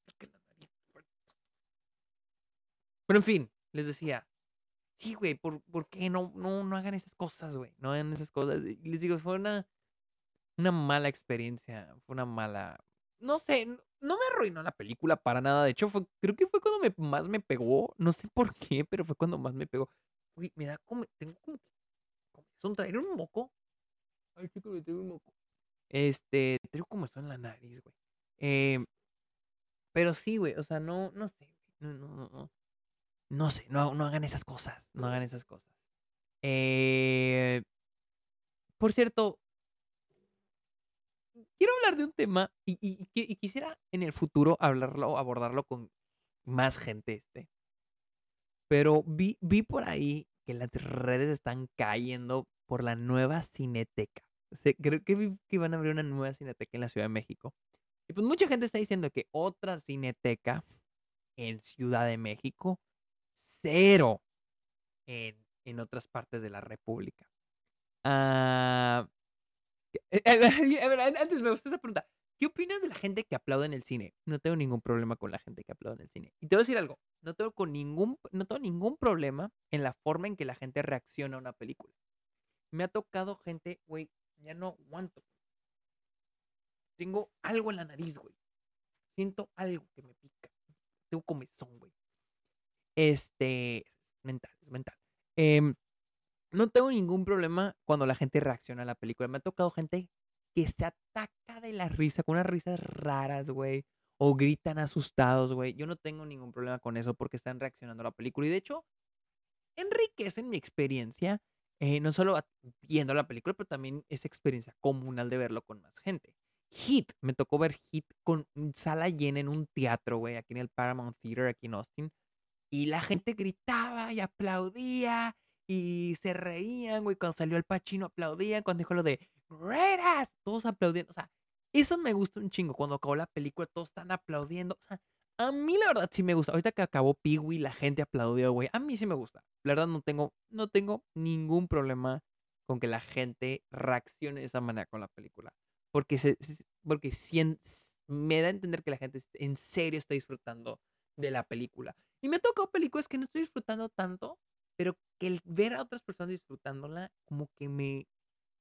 [SPEAKER 1] Pero en fin, les decía, sí, güey, ¿por, ¿por qué no, no, no hagan esas cosas, güey? No hagan esas cosas. Y les digo, fue una, una mala experiencia, fue una mala... No sé, no me arruinó la película para nada. De hecho, fue, creo que fue cuando me, más me pegó. No sé por qué, pero fue cuando más me pegó. Uy, me da como... Tengo como... ¿Son traer un moco? Ay, chico, me tengo un moco. Este, tengo como eso en la nariz, güey. Eh, pero sí, güey, o sea, no, no sé, no, no, no, no. Sé, no, no hagan esas cosas. No hagan esas cosas. Eh, por cierto, quiero hablar de un tema y, quisiera en el futuro hablarlo, abordarlo con más gente este. Pero vi, vi por ahí que las redes están cayendo por la nueva cineteca. creo que vi que iban a abrir una nueva cineteca en la Ciudad de México. Y pues mucha gente está diciendo que otra cineteca en Ciudad de México cero en, en otras partes de la República. Eh, antes me gusta esa pregunta. ¿Qué opinas de la gente que aplaude en el cine? No tengo ningún problema con la gente que aplaude en el cine. Y te voy a decir algo, no tengo, con ningún, no tengo ningún problema en la forma en que la gente reacciona a una película. Me ha tocado gente, güey, ya no aguanto. Tengo algo en la nariz, güey. Siento algo que me pica. Tengo comezón, güey. Este, es mental, mental. Em, no tengo ningún problema cuando la gente reacciona a la película. Me ha tocado gente que se ataca de la risa, con unas risas raras, güey. O gritan asustados, güey. Yo no tengo ningún problema con eso porque están reaccionando a la película. Y de hecho, enriquecen mi experiencia, eh, no solo viendo la película, pero también esa experiencia comunal de verlo con más gente. Hit, me tocó ver Hit con sala llena en un teatro, güey, aquí en el Paramount Theater, aquí en Austin. Y la gente gritaba y aplaudía y se reían, güey. Cuando salió el Pachino aplaudían. Cuando dijo lo de Reras, todos aplaudiendo. O sea, eso me gusta un chingo. Cuando acabó la película, todos están aplaudiendo. O sea, a mí la verdad sí me gusta. Ahorita que acabó Peewee, la gente aplaudió, güey. A mí sí me gusta. La verdad no tengo, no tengo ningún problema con que la gente reaccione de esa manera con la película. Porque, se, porque me da a entender que la gente en serio está disfrutando de la película. Y me ha tocado películas que no estoy disfrutando tanto, pero que el ver a otras personas disfrutándola como que me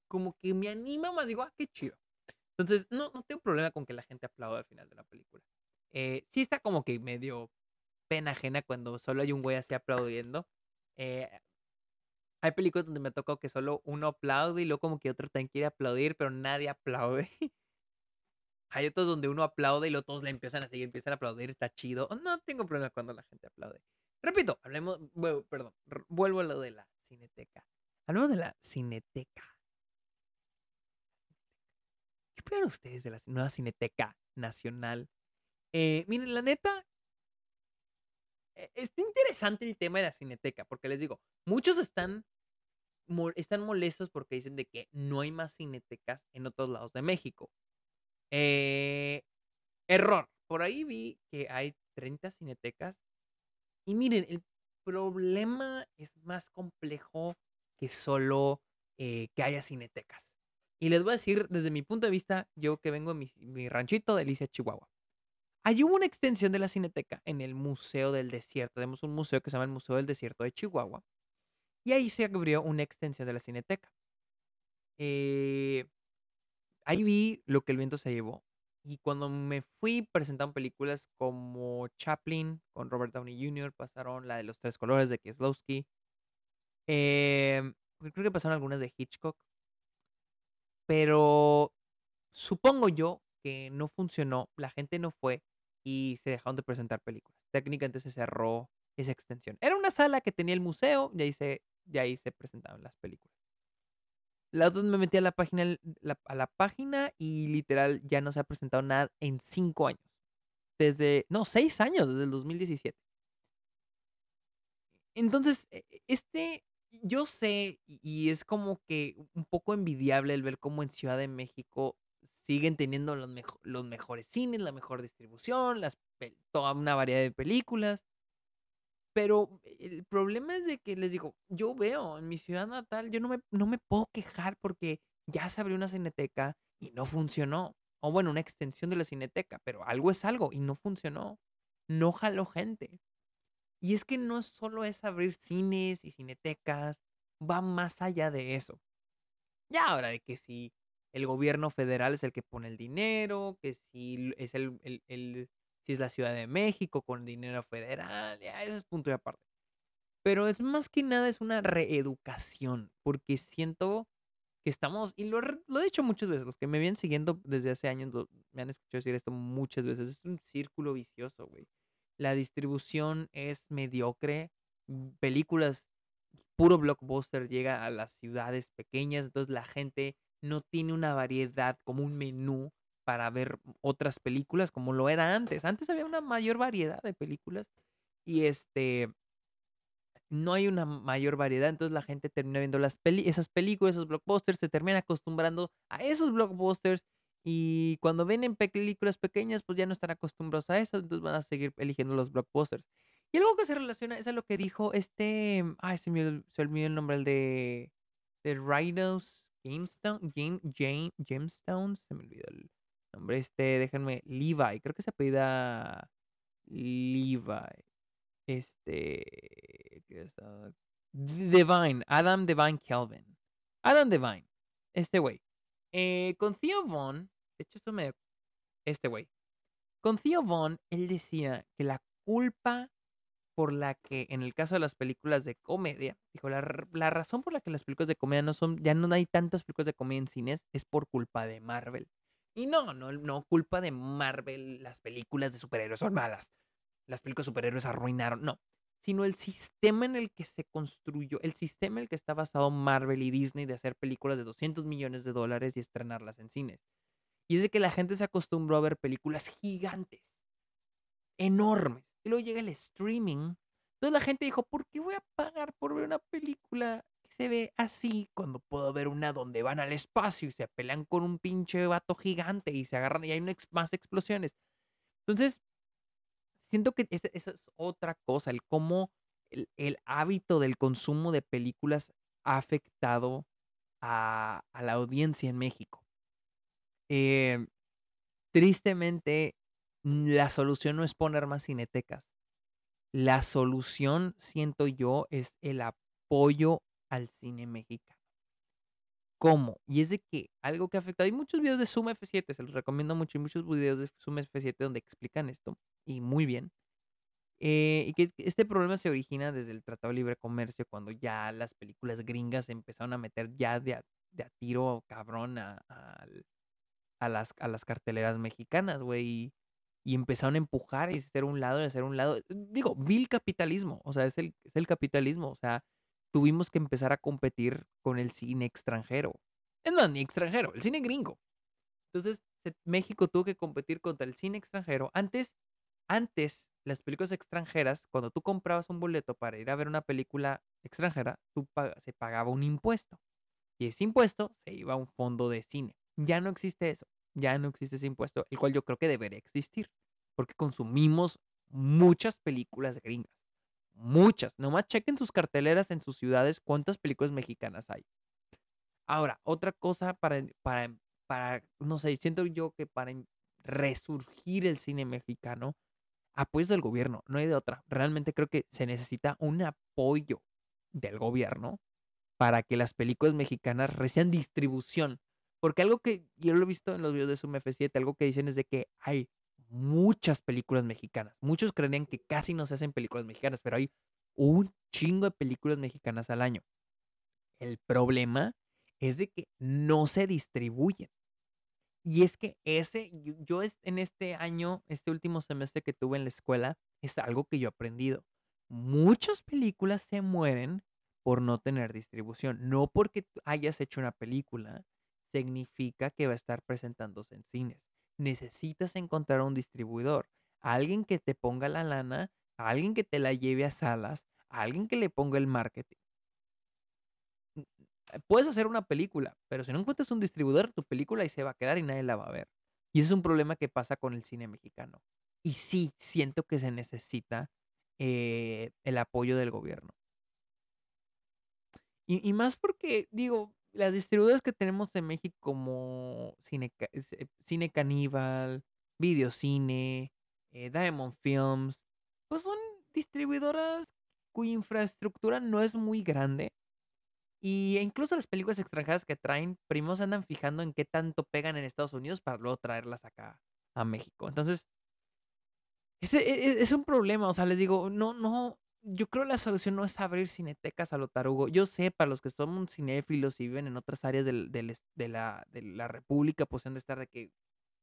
[SPEAKER 1] como que me anima más, digo, ah, qué chido. Entonces, no, no tengo problema con que la gente aplaude al final de la película. Eh, sí está como que medio pena ajena cuando solo hay un güey así aplaudiendo. Eh, hay películas donde me ha tocado que solo uno aplaude y luego como que otro también quiere aplaudir, pero nadie aplaude. Hay otros donde uno aplaude y los todos le empiezan a seguir, empiezan a aplaudir, está chido. No tengo problema cuando la gente aplaude. Repito, hablemos, perdón, vuelvo a lo de la cineteca. Hablemos de la cineteca. ¿Qué opinan ustedes de la nueva cineteca nacional? Eh, miren, la neta, e, está interesante el tema de la cineteca, porque les digo, muchos están, están molestos porque dicen de que no hay más cinetecas en otros lados de México. Eh, error. Por ahí vi que hay 30 cinetecas. Y miren, el problema es más complejo que solo eh, que haya cinetecas. Y les voy a decir, desde mi punto de vista, yo que vengo de mi, ranchito de Alicia, Chihuahua. Hay hubo una extensión de la Cineteca en el Museo del Desierto. Tenemos un museo que se llama el Museo del Desierto de Chihuahua. Y ahí se abrió una extensión de la Cineteca. Eh, ahí vi lo que el viento se llevó. Y cuando me fui, presentaron películas como Chaplin con Robert Downey Jr., pasaron la de los tres colores de Kieslowski. Em, creo que pasaron algunas de Hitchcock. Pero supongo yo que no funcionó, la gente no fue y se dejaron de presentar películas. Técnicamente se cerró esa extensión. Era una sala que tenía el museo y ahí se, y ahí se presentaban las películas. La otra me metí a la página, a la página y literal ya no se ha presentado nada en cinco años. Desde, no, seis años, desde el 2017. Entonces, e, e, este, yo sé, y es como que un poco envidiable el ver cómo en Ciudad de México siguen teniendo los, los mejores cines, la mejor distribución, las, toda una variedad de películas. Pero el problema es de que les digo, yo veo en mi ciudad natal, yo no me, no me puedo quejar porque ya se abrió una cineteca y no funcionó. O bueno, una extensión de la cineteca, pero algo es algo y no funcionó. No jaló gente. Y es que no solo es abrir cines y cinetecas, va más allá de eso. Ya ahora de que si el gobierno federal es el que pone el dinero, que si es el, el, si es la Ciudad de México con dinero federal, ya eso es punto de aparte. Pero es más que nada es una reeducación, porque siento que estamos, y lo, lo he dicho muchas veces, los que me vienen siguiendo desde hace años me han escuchado decir esto muchas veces, es un círculo vicioso, güey la distribución es mediocre, mm, películas, puro blockbuster llega a las ciudades pequeñas, entonces la gente no tiene una variedad como un menú para ver otras películas como lo era antes. Antes había una mayor variedad de películas y este no hay una mayor variedad, entonces la gente termina viendo las esas películas, esos blockbusters, se termina acostumbrando a esos blockbusters y cuando ven en películas pequeñas, pues ya no están acostumbrados a eso, entonces van a seguir eligiendo los blockbusters. Y algo que se relaciona es a lo que dijo este. Ay, se me, olvidó el nombre, el de. De Rhinos Gemstone. Game, Gemstones. Se me olvidó el nombre. Este, déjenme. Levi. Creo que se apellida. Levi. Este. Divine. Adam Divine Kelvin. Adam Divine. Este güey. Eh, con Theo Vaughn de hecho, esto me... Este güey. Con Theo Vaughn, él decía que la culpa por la que, en el caso de las películas de comedia, dijo, la, razón por la que las películas de comedia no son, ya no hay tantas películas de comedia en cines, es por culpa de Marvel. Y no, no, no culpa de Marvel, las películas de superhéroes son malas. Las películas de superhéroes arruinaron, no. Sino el sistema en el que se construyó, el sistema en el que está basado Marvel y Disney de hacer películas de 200 millones de dólares y estrenarlas en cines. Y es de que la gente se acostumbró a ver películas gigantes, enormes. Y luego llega el streaming. Entonces la gente dijo, ¿por qué voy a pagar por ver una película se ve así cuando puedo ver una donde van al espacio y se pelean con un pinche vato gigante y se agarran y hay más explosiones? Entonces, siento que esa, es otra cosa, el cómo el, hábito del consumo de películas ha afectado a la audiencia en México. Eh, tristemente, la solución no es poner más cinetecas. La solución, siento yo, es el apoyo al cine mexicano. ¿Cómo? Y es de que algo que ha afectado. Hay muchos videos de Zoom F7, se los recomiendo mucho. Hay muchos videos de Zoom F7 donde explican esto. Y muy bien. Eh, y que este problema se origina desde el Tratado de Libre Comercio, cuando ya las películas gringas empezaron a meter ya de a, tiro cabrón al a las, a las carteleras mexicanas, güey. Y, empezaron a empujar y hacer un lado y hacer un lado. Digo, vil capitalismo, o sea, es el, es el capitalismo, o sea, tuvimos que empezar a competir con el cine extranjero. Es más, ni extranjero, el cine gringo. Entonces, México tuvo que competir contra el cine extranjero. Antes, antes, las películas extranjeras, cuando tú comprabas un boleto para ir a ver una película extranjera, se pagaba un impuesto. Y ese impuesto se iba a un fondo de cine. Ya no existe eso, ya no existe ese impuesto, el cual yo creo que debería existir, porque consumimos muchas películas gringas, muchas. Nomás chequen sus carteleras en sus ciudades cuántas películas mexicanas hay. Ahora, otra cosa para, para, para no sé, siento yo que para resurgir el cine mexicano, apoyos del gobierno, no hay de otra. Realmente creo que se necesita un apoyo del gobierno para que las películas mexicanas reciban distribución. Porque algo que yo lo he visto en los videos de Sum F7, algo que dicen es de que hay muchas películas mexicanas. Muchos creían que casi no se hacen películas mexicanas, pero hay un chingo de películas mexicanas al año. El problema es de que no se distribuyen. Y es que ese, yo, en este año, este último semestre que tuve en la escuela, es algo que yo he aprendido. Muchas películas se mueren por no tener distribución. No porque hayas hecho una película, significa que va a estar presentándose en cines. Necesitas encontrar un distribuidor, alguien que te ponga la lana, alguien que te la lleve a salas, alguien que le ponga el marketing. Puedes hacer una película, pero si no encuentras un distribuidor, tu película ahí se va a quedar y nadie la va a ver. Y ese es un problema que pasa con el cine mexicano. Y sí, siento que se necesita eh, el apoyo del gobierno. Y, más porque, digo, las distribuidoras que tenemos en México como Cine, eh, Cine Caníbal, Videocine, eh, Diamond Films, pues son distribuidoras cuya infraestructura no es muy grande. Y incluso las películas extranjeras que traen, primos andan fijando en qué tanto pegan en Estados Unidos para luego traerlas acá a México. Entonces, ese es, e, es un problema. O sea, les digo, no, no, yo creo la solución no es abrir cinetecas a lo tarugo. Yo sé, para los que somos cinéfilos y viven en otras áreas del, de, la, de la República, pues han de estar de que,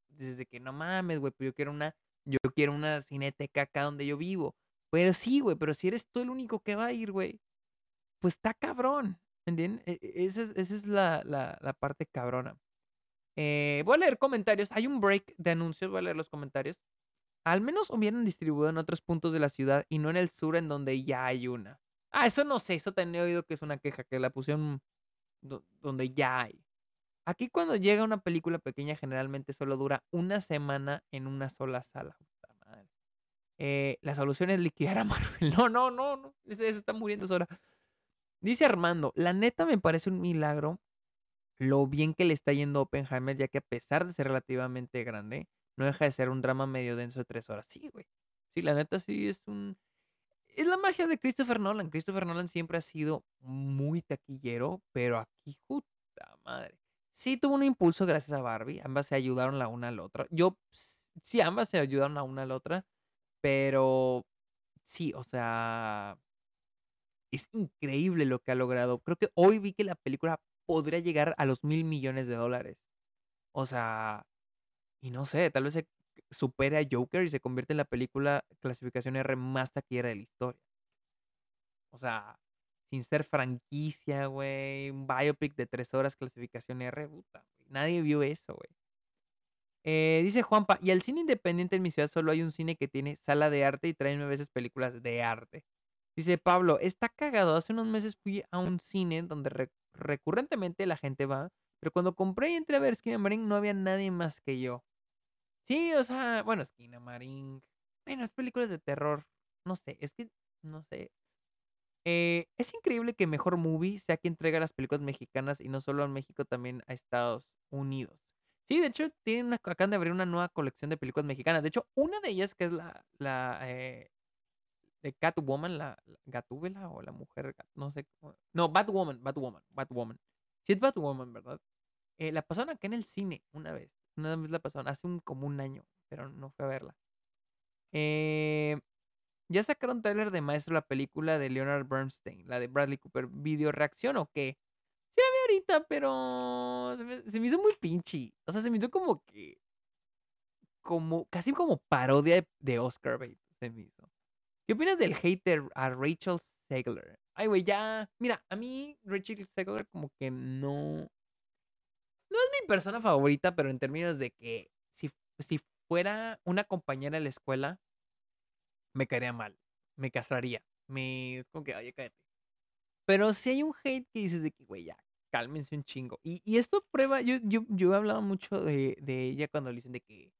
[SPEAKER 1] desde que no mames, güey, pero yo quiero una, yo quiero una cineteca acá donde yo vivo. Pero sí, güey, pero si eres tú el único que va a ir, güey, pues está cabrón, ¿entiendes? E, e, esa es, esa es la, la, la, parte cabrona. Eh, voy a leer comentarios. Hay un break de anuncios, voy a leer los comentarios. Al menos hubieran distribuido en otros puntos de la ciudad y no en el sur en donde ya hay una. Ah, eso no sé, eso tenía oído que es una queja, que la pusieron donde ya hay. Aquí cuando llega una película pequeña generalmente solo dura una semana en una sola sala. Eh, la solución es liquidar a Marvel. No, no, no, no. Se, está muriendo sola. Dice Armando, la neta me parece un milagro lo bien que le está yendo Oppenheimer, ya que a pesar de ser relativamente grande, no deja de ser un drama medio denso de tres horas. Sí, güey. Sí, la neta sí es un... Es la magia de Christopher Nolan. Christopher Nolan siempre ha sido muy taquillero, pero aquí, puta madre. Sí tuvo un impulso gracias a Barbie. Ambas se ayudaron la una a la otra. Yo, sí, ambas se ayudaron la una a la otra, pero sí, o sea, es increíble lo que ha logrado. Creo que hoy vi que la película podría llegar a los mil millones de dólares. O sea, y no sé, tal vez se supere a Joker y se convierte en la película clasificación R más taquillera de la historia. O sea, sin ser franquicia, güey, un biopic de tres horas clasificación R, puta, Nadie vio eso, güey. Eh, dice Juanpa, y al cine independiente en mi ciudad solo hay un cine que tiene sala de arte y trae nueve veces películas de arte. Dice Pablo, está cagado. Hace unos meses fui a un cine donde recurrentemente la gente va pero cuando compré y entré a ver Esquina Marín, no había nadie más que yo. Sí, o sea, bueno, Esquina Marín. Bueno, películas de terror. No sé, es que, no sé. Eh, es increíble que Mejor Movie sea quien entrega las películas mexicanas y no solo a México, también a Estados Unidos. Sí, de hecho, tienen una, acaban de abrir una nueva colección de películas mexicanas. De hecho, una de ellas, que es la, la eh, de Catwoman, la, la Gatúbela o la mujer, no sé. No, Batwoman, Batwoman, Batwoman. Sí es Batwoman, ¿verdad? Eh, la pasaron acá en el cine una vez. Una vez la pasaron, hace un, como un año, pero no fue a verla. Eh, ya sacaron trailer de Maestro la película de Leonard Bernstein, la de Bradley Cooper. ¿Video reacción o qué? Sí la vi ahorita, pero se me, hizo muy pinche. O sea, se me hizo como que. Como, casi como parodia de, Oscar Bates. Se me hizo. ¿Qué opinas del hater a Rachel Segler? Ay, güey, ya. Mira, a mí Rachel Segler como que no. No es mi persona favorita, pero en términos de que si, si fuera una compañera de la escuela, me caería mal. Me casaría. Me. Es como que, oye, cállate. Pero si hay un hate que dices de que, güey, ya, cálmense un chingo. Y, y esto prueba, yo, yo, yo he hablado mucho de, de ella cuando le dicen de que,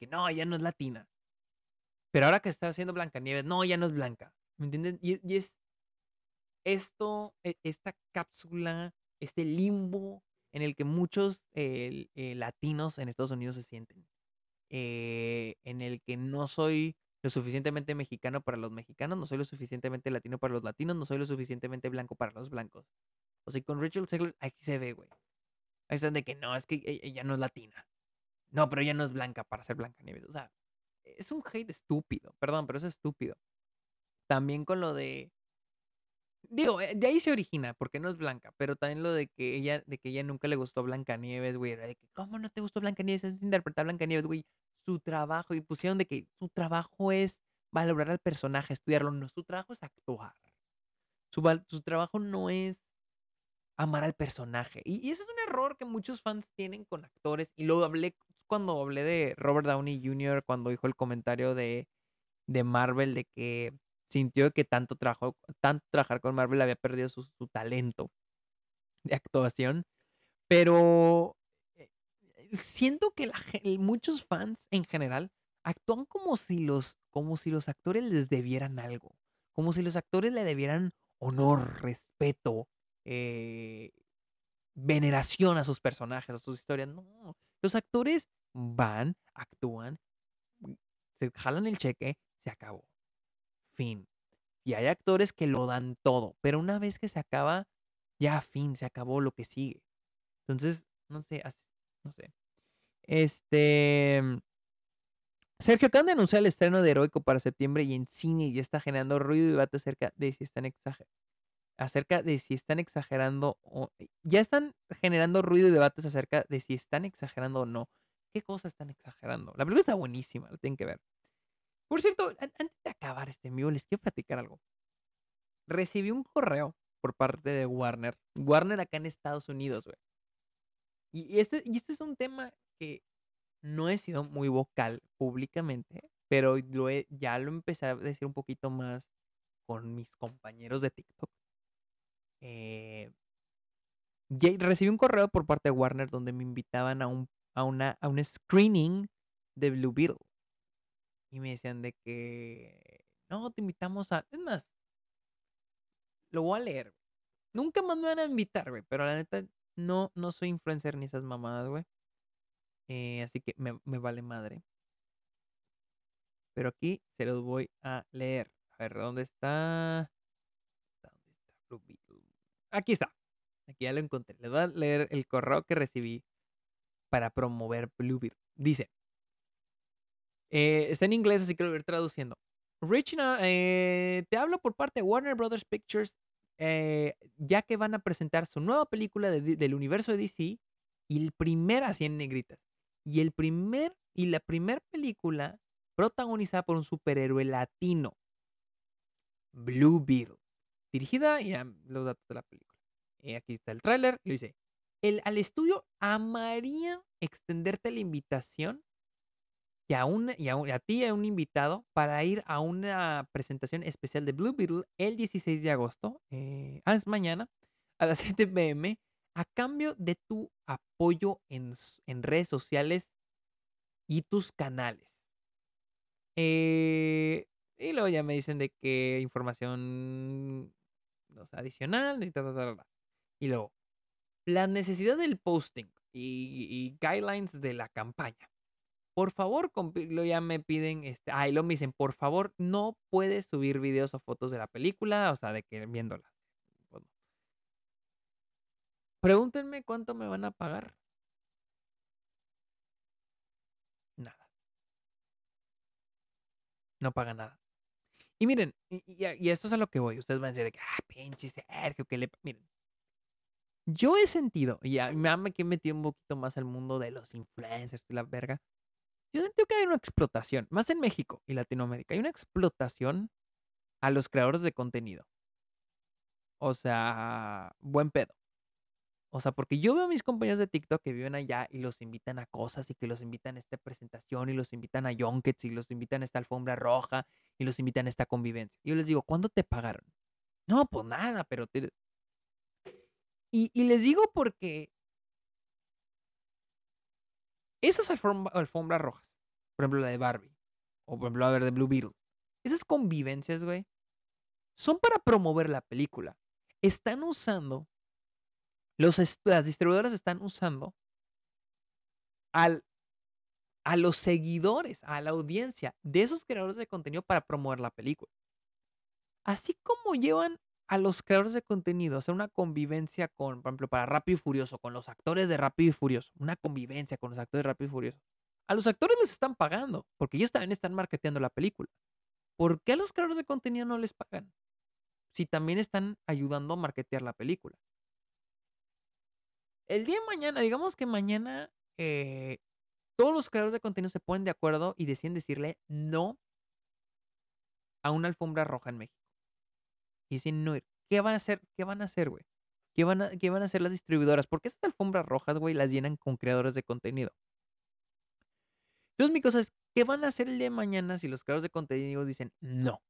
[SPEAKER 1] que no, ella no es latina. Pero ahora que está haciendo Blancanieves, no, ya no es blanca. ¿Me entienden? Y, y es, esto, e, esta cápsula, este limbo en el que muchos eh, latinos en Estados Unidos se sienten. eh, en el que no soy lo suficientemente mexicano para los mexicanos, no soy lo suficientemente latino para los latinos, no soy lo suficientemente blanco para los blancos. O sea, con Rachel Zegler aquí se ve, güey. Ahí están de que no, es que e, ella no es latina. No, pero ella no es blanca para ser blanca Nieves. O sea, es un hate estúpido. Perdón, pero es estúpido. También con lo de. Digo, eh, de ahí se origina, porque no es blanca, pero también lo de que ella, de que ella nunca le gustó Blanca Nieves, güey. De que, ¿cómo no te gustó Blanca Nieves? Es interpretar Blanca Nieves, güey. Su trabajo, y pusieron de que su trabajo es valorar al personaje, estudiarlo. No, su trabajo es actuar. Su, su trabajo no es amar al personaje. Y, y, ese es un error que muchos fans tienen con actores. Y lo hablé cuando hablé de Robert Downey Jr., cuando dijo el comentario de, de Marvel, de que sintió que tanto, trabajo, tanto trabajar con Marvel había perdido su, su talento de actuación. Pero eh, siento que muchos fans en general actúan como si los como si los actores les debieran algo, como si los actores le debieran honor, respeto, eh, veneración a sus personajes, a sus historias. No, los actores van, actúan, se jalan el cheque, se acabó. Y hay actores que lo dan todo, pero una vez que se acaba, ya fin, se acabó lo que sigue. Entonces, no sé, no sé. Este. Sergio acaban de anunciar el estreno de Heroico para septiembre y en cine ya está generando ruido y debate acerca de si están exagerando acerca de si están exagerando o ya están generando ruido y debates acerca de si están exagerando o no. ¿Qué cosas están exagerando? La película está buenísima, lo tienen que ver. Por cierto, antes de acabar este envío, les quiero platicar algo. Recibí un correo por parte de Warner. Warner acá en Estados Unidos, güey. Y, este, y este es un tema que no he sido muy vocal públicamente, pero lo ya lo empecé a decir un poquito más con mis compañeros de TikTok. Eh, recibí un correo por parte de Warner donde me invitaban a un a, una, a un screening de Blue Beetle. Y me decían de que, no, te invitamos a... Es más, lo voy a leer. Nunca me van a invitar, güey. Pero la neta, no, no soy influencer ni esas mamadas, güey. Eh, así que me, me, vale madre. Pero aquí se los voy a leer. A ver, ¿dónde está? ¿Dónde está? Aquí está. Aquí ya lo encontré. Les voy a leer el correo que recibí para promover Bluebeard. Dice, eh, está en inglés, así que lo voy a ir traduciendo. Richina, eh, te hablo por parte de Warner Brothers Pictures, eh, ya que van a presentar su nueva película del universo de DC y el primer, así en negritas, y el primer, y la primera película protagonizada por un superhéroe latino, Blue Beetle, dirigida, y los datos de la película. aquí está el tráiler, y dice, el, al estudio amaría extenderte la invitación y a, y, a, ti, a un invitado, para ir a una presentación especial de Blue Beetle el 16 de agosto, eh, ah, es mañana, a las 7 pm, a cambio de tu apoyo en, en redes sociales y tus canales. Eh, y luego ya me dicen de qué información adicional y tal, Y luego, la necesidad del posting y, guidelines de la campaña. Por favor, ya me piden, este, ay, lo me dicen, por favor, no puedes subir videos o fotos de la película, o sea, de que viéndola. Pregúntenme cuánto me van a pagar. Nada. No paga nada. Y miren, y, esto es a lo que voy. Ustedes van a decir, ah, pinche Sergio, que le. Miren, yo he sentido, y a me que he metido un poquito más al mundo de los influencers y la verga. Yo sentido que hay una explotación, más en México y Latinoamérica, hay una explotación a los creadores de contenido. O sea, buen pedo. O sea, porque yo veo a mis compañeros de TikTok que viven allá y los invitan a cosas y que los invitan a esta presentación y los invitan a junkets y los invitan a esta alfombra roja y los invitan a esta convivencia. Y yo les digo, ¿cuándo te pagaron? No, pues nada, pero te, y, les digo porque esas alfombras rojas, por ejemplo la de Barbie, o por ejemplo la de Blue Beetle, esas convivencias, güey, son para promover la película. Están usando, los las distribuidoras están usando al a los seguidores, a la audiencia de esos creadores de contenido para promover la película. Así como llevan a los creadores de contenido hacer una convivencia con, por ejemplo, para Rápido y Furioso, con los actores de Rápido y Furioso, una convivencia con los actores de Rápido y Furioso. A los actores les están pagando, porque ellos también están marketeando la película. ¿Por qué a los creadores de contenido no les pagan? Si también están ayudando a marketear la película. El día de mañana, digamos que mañana eh, todos los creadores de contenido se ponen de acuerdo y deciden decirle no a una alfombra roja en México. Y dicen no ¿Qué van a hacer? ¿Qué van a hacer, güey? ¿Qué van a, qué van a hacer las distribuidoras? Porque esas alfombras rojas, güey, las llenan con creadores de contenido. Entonces mi cosa es, ¿qué van a hacer el día de mañana si los creadores de contenido dicen no?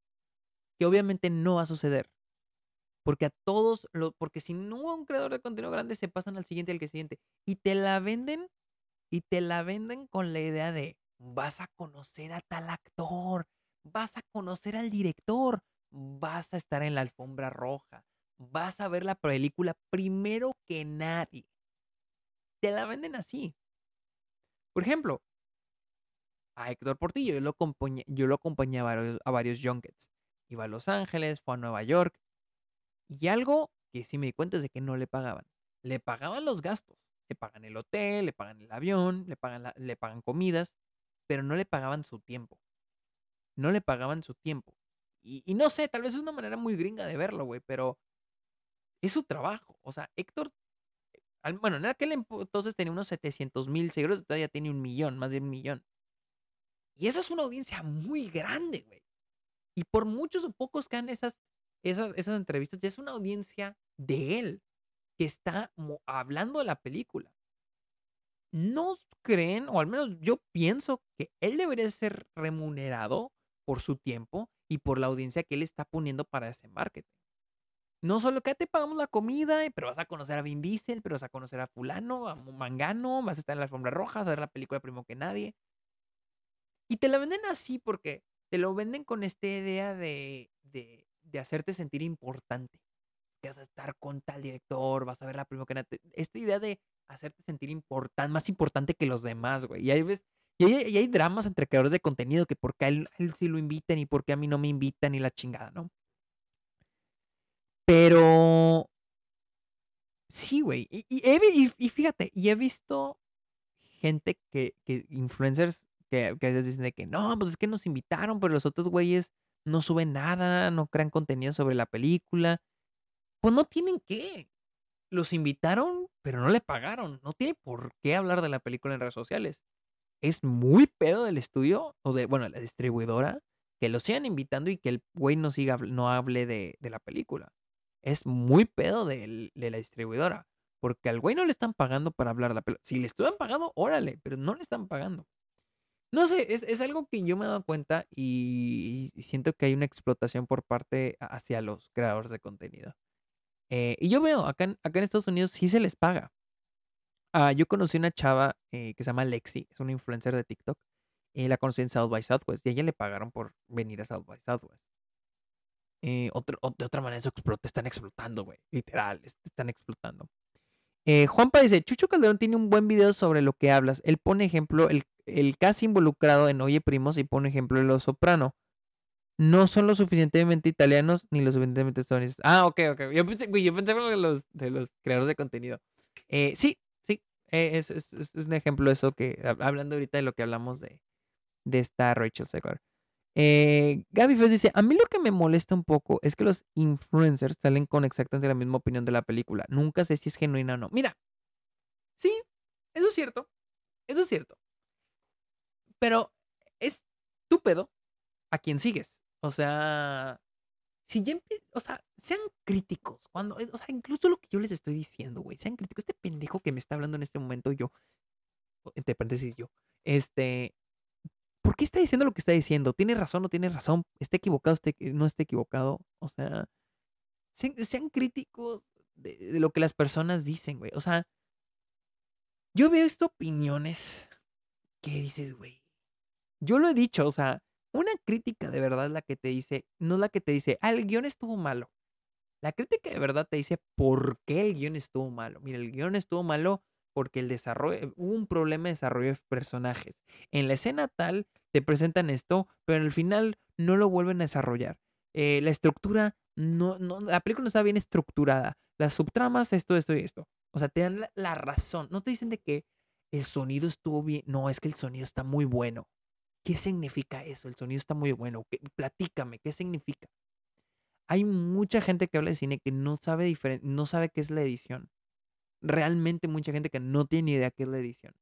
[SPEAKER 1] Que obviamente no va a suceder. Porque a todos, porque si no un creador de contenido grande, se pasan al siguiente al que siguiente. Y te la venden y te la venden con la idea de vas a conocer a tal actor, vas a conocer al director, vas a estar en la alfombra roja, vas a ver la película primero que nadie. Te la venden así. Por ejemplo, a Héctor Portillo, yo lo, acompañé, yo lo a varios, a junkets. Iba a Los Ángeles, fue a Nueva York. Y algo que sí me di cuenta es de que no le pagaban. Le pagaban los gastos le pagan el hotel, le pagan el avión, le pagan, le pagan comidas, pero no le pagaban su tiempo. No le pagaban su tiempo. Y, no sé, tal vez es una manera muy gringa de verlo, güey, pero es su trabajo. O sea, Héctor, bueno, en aquel entonces tenía unos 700 mil seguidores, todavía tiene un millón, más de un millón. Y esa es una audiencia muy grande, güey. Y por muchos o pocos que hagan esas, esas, esas entrevistas, ya es una audiencia de él que está hablando de la película. ¿No creen, o al menos yo pienso que él debería ser remunerado por su tiempo y por la audiencia que él está poniendo para ese marketing? No solo que te pagamos la comida, pero vas a conocer a Vin Diesel, pero vas a conocer a fulano, a Mangano, vas a estar en la alfombra roja, a ver la película primero que nadie. Y te la venden así porque te lo venden con esta idea de, de, de hacerte sentir importante que vas a estar con tal director, vas a ver la primera que Esta idea de hacerte sentir importante, más importante que los demás, güey. Y hay veces, y hay, dramas entre creadores de contenido que por qué a él, sí lo invitan y por qué a mí no me invitan y la chingada, ¿no? Pero sí, güey. Y, y, fíjate, y he visto gente que, que influencers que, que a veces dicen de que no, pues es que nos invitaron, pero los otros güeyes no suben nada, no crean contenido sobre la película. Pues no tienen que. Los invitaron, pero no le pagaron. No tiene por qué hablar de la película en redes sociales. Es muy pedo del estudio, o de, bueno, la distribuidora, que lo sigan invitando y que el güey no siga, no hable de, la película. Es muy pedo de, la distribuidora. Porque al güey no le están pagando para hablar de la película. Si le estuvieran pagando, órale, pero no le están pagando. No sé, es, es, algo que yo me he dado cuenta y, siento que hay una explotación por parte hacia los creadores de contenido. Eh, y yo veo, acá acá en Estados Unidos sí se les paga. Ah, yo conocí una chava eh, que se llama Lexi, es una influencer de TikTok. Y la conocí en South by Southwest y a ella le pagaron por venir a South by Southwest. Eh, de otra manera, eso te están explotando, güey. Literal, te están explotando. Eh, Juanpa dice, Chucho Calderón tiene un buen video sobre lo que hablas. Él pone ejemplo, el, el casi involucrado en Oye Primos y pone ejemplo en Lo Soprano no son lo suficientemente italianos ni lo suficientemente estadounidenses. Ah, ok, ok. Yo pensé, yo pensé de los, de los creadores de contenido. Eh, sí. Eh, es, un ejemplo eso que, hablando ahorita de lo que hablamos de, de esta Rachel Segler. Eh, Gaby Fez dice, a mí lo que me molesta un poco es que los influencers salen con exactamente la misma opinión de la película. Nunca sé si es genuina o no. Mira, sí, eso es cierto. Eso es cierto. Pero es tu pedo a quien sigues. O sea, si ya o sea, sean críticos. Cuando, o sea, incluso lo que yo les estoy diciendo, güey, sean críticos. Este pendejo que me está hablando en este momento, yo, entre paréntesis, yo, este, ¿por qué está diciendo lo que está diciendo? ¿Tiene razón o no tiene razón? ¿Está equivocado, esté, no está equivocado? O sea, sean, críticos de, lo que las personas dicen, güey. O sea, yo veo estas opiniones que dices, güey. Yo lo he dicho, o sea, una crítica de verdad la que te dice, no la que te dice, ah, el guion estuvo malo. La crítica de verdad te dice por qué el guion estuvo malo. Mira, el guion estuvo malo porque el desarrollo, hubo un problema de desarrollo de personajes. En la escena tal te presentan esto, pero al final no lo vuelven a desarrollar. Eh, la estructura, no, no, la película no está bien estructurada. Las subtramas, esto, esto y esto. O sea, te dan la, razón. No te dicen de que el sonido estuvo bien. No, es que el sonido está muy bueno. ¿Qué significa eso? El sonido está muy bueno. Platícame, ¿qué significa? Hay mucha gente que habla de cine que no sabe, no sabe qué es la edición. Realmente mucha gente que no tiene idea qué es la edición.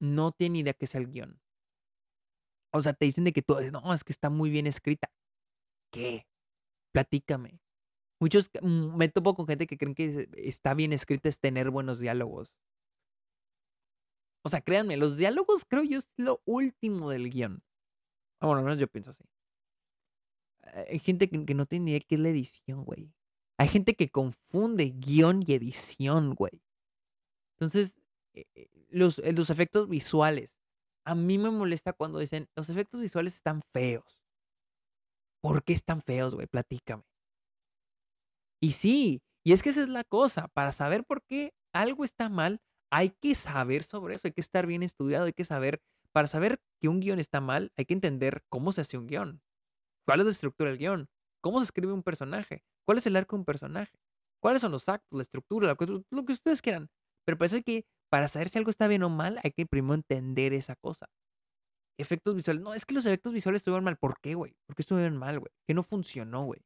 [SPEAKER 1] No tiene idea qué es el guion. O sea, te dicen de que todo, no, es que está muy bien escrita. ¿Qué? Platícame. Muchos, mm, me topo con gente que creen que está bien escrita es tener buenos diálogos. O sea, créanme, los diálogos creo yo es lo último del guion. Ah, bueno, al menos yo pienso así. Hay gente que, no tiene idea qué es la edición, güey. Hay gente que confunde guion y edición, güey. Entonces, eh, eh, los, eh, los efectos visuales. A mí me molesta cuando dicen, los efectos visuales están feos. ¿Por qué están feos, güey? Platícame. Y sí, y es que esa es la cosa. Para saber por qué algo está mal, hay que saber sobre eso, hay que estar bien estudiado, hay que saber, para saber que un guion está mal, hay que entender cómo se hace un guion. ¿Cuál es la estructura del guion? ¿Cómo se escribe un personaje? ¿Cuál es el arco de un personaje? ¿Cuáles son los actos, la estructura, lo que, ustedes quieran? Pero para eso hay que, para saber si algo está bien o mal, hay que primero entender esa cosa. Efectos visuales. No, es que los efectos visuales estuvieron mal. ¿Por qué, güey? ¿Por qué estuvieron mal, güey? ¿Qué no funcionó, güey?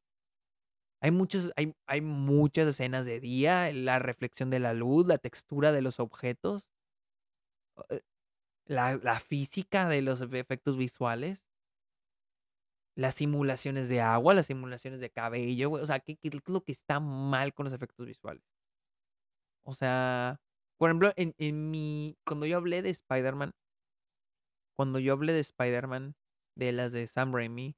[SPEAKER 1] Hay, muchos, hay, hay muchas escenas de día, la reflexión de la luz, la textura de los objetos, eh, la, la física de los efectos visuales las simulaciones de agua, las simulaciones de cabello, güey. O sea, ¿qué, es lo que está mal con los efectos visuales? O sea, por ejemplo, en, en mi. Cuando yo hablé de Spider-Man. Cuando yo hablé de Spider-Man, de las de Sam Raimi,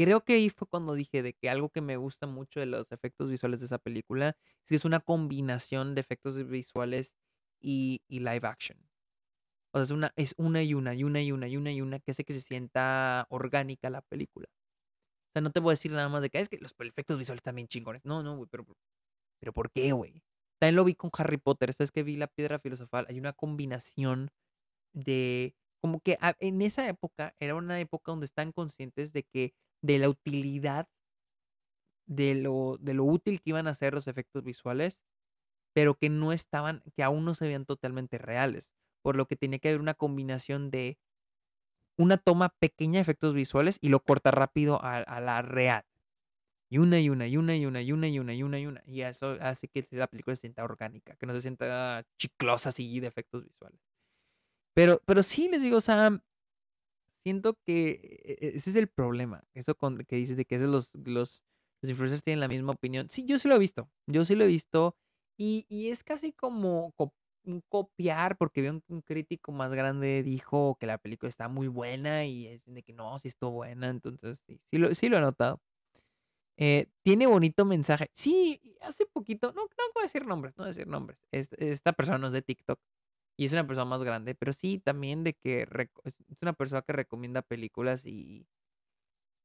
[SPEAKER 1] creo que ahí fue cuando dije de que algo que me gusta mucho de los efectos visuales de esa película es que una combinación de efectos visuales y, live action. O sea, es una, es una y una, y una y una, y una y una, que hace que se sienta orgánica la película. O sea, no te voy a decir nada más de que ah, es que los efectos visuales también chingones. No, no, güey, pero, pero ¿por qué, güey? También lo vi con Harry Potter. Esta vez que vi la piedra filosofal, hay una combinación de. Como que en esa época era una época donde están conscientes de que de la utilidad de lo, de lo útil que iban a ser los efectos visuales, pero que no estaban, que aún no se veían totalmente reales por lo que tenía que haber una combinación de una toma pequeña de efectos visuales y lo corta rápido a, la real. Y una y una y una y una y una y una y una y una. Y eso hace que la película se sienta orgánica, que no se sienta chiclosa así de efectos visuales. Pero, pero sí les digo, o sea, siento que e, e, ese es el problema. Eso con, que dices de que los, los, los influencers tienen la misma opinión. Sí, yo sí lo he visto. Yo sí lo he visto. Y, y es casi como, un copiar, porque veo un, crítico más grande dijo que la película está muy buena y es de que no, si estuvo buena, entonces sí, sí lo, sí lo he notado. Eh, tiene bonito mensaje. Sí, hace poquito, no, no voy a decir nombres, no voy decir nombres. esta persona no es de TikTok y es una persona más grande, pero sí también de que es una persona que recomienda películas y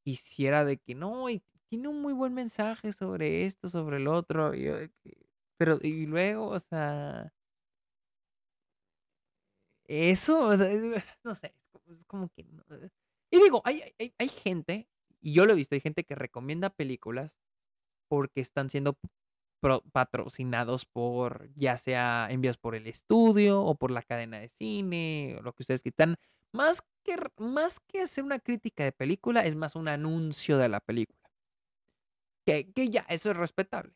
[SPEAKER 1] hiciera de que no, y tiene un muy buen mensaje sobre esto, sobre el otro, pero y luego, o sea, eso, no sé, es como que... Eh. Y digo, hay, hay, hay gente, y yo lo he visto, hay gente que recomienda películas porque están siendo patrocinados por, ya sea envíos por el estudio o por la cadena de cine, o lo que ustedes quitan. Más que, más que hacer una crítica de película, es más un anuncio de la película. Que, que ya, eso es respetable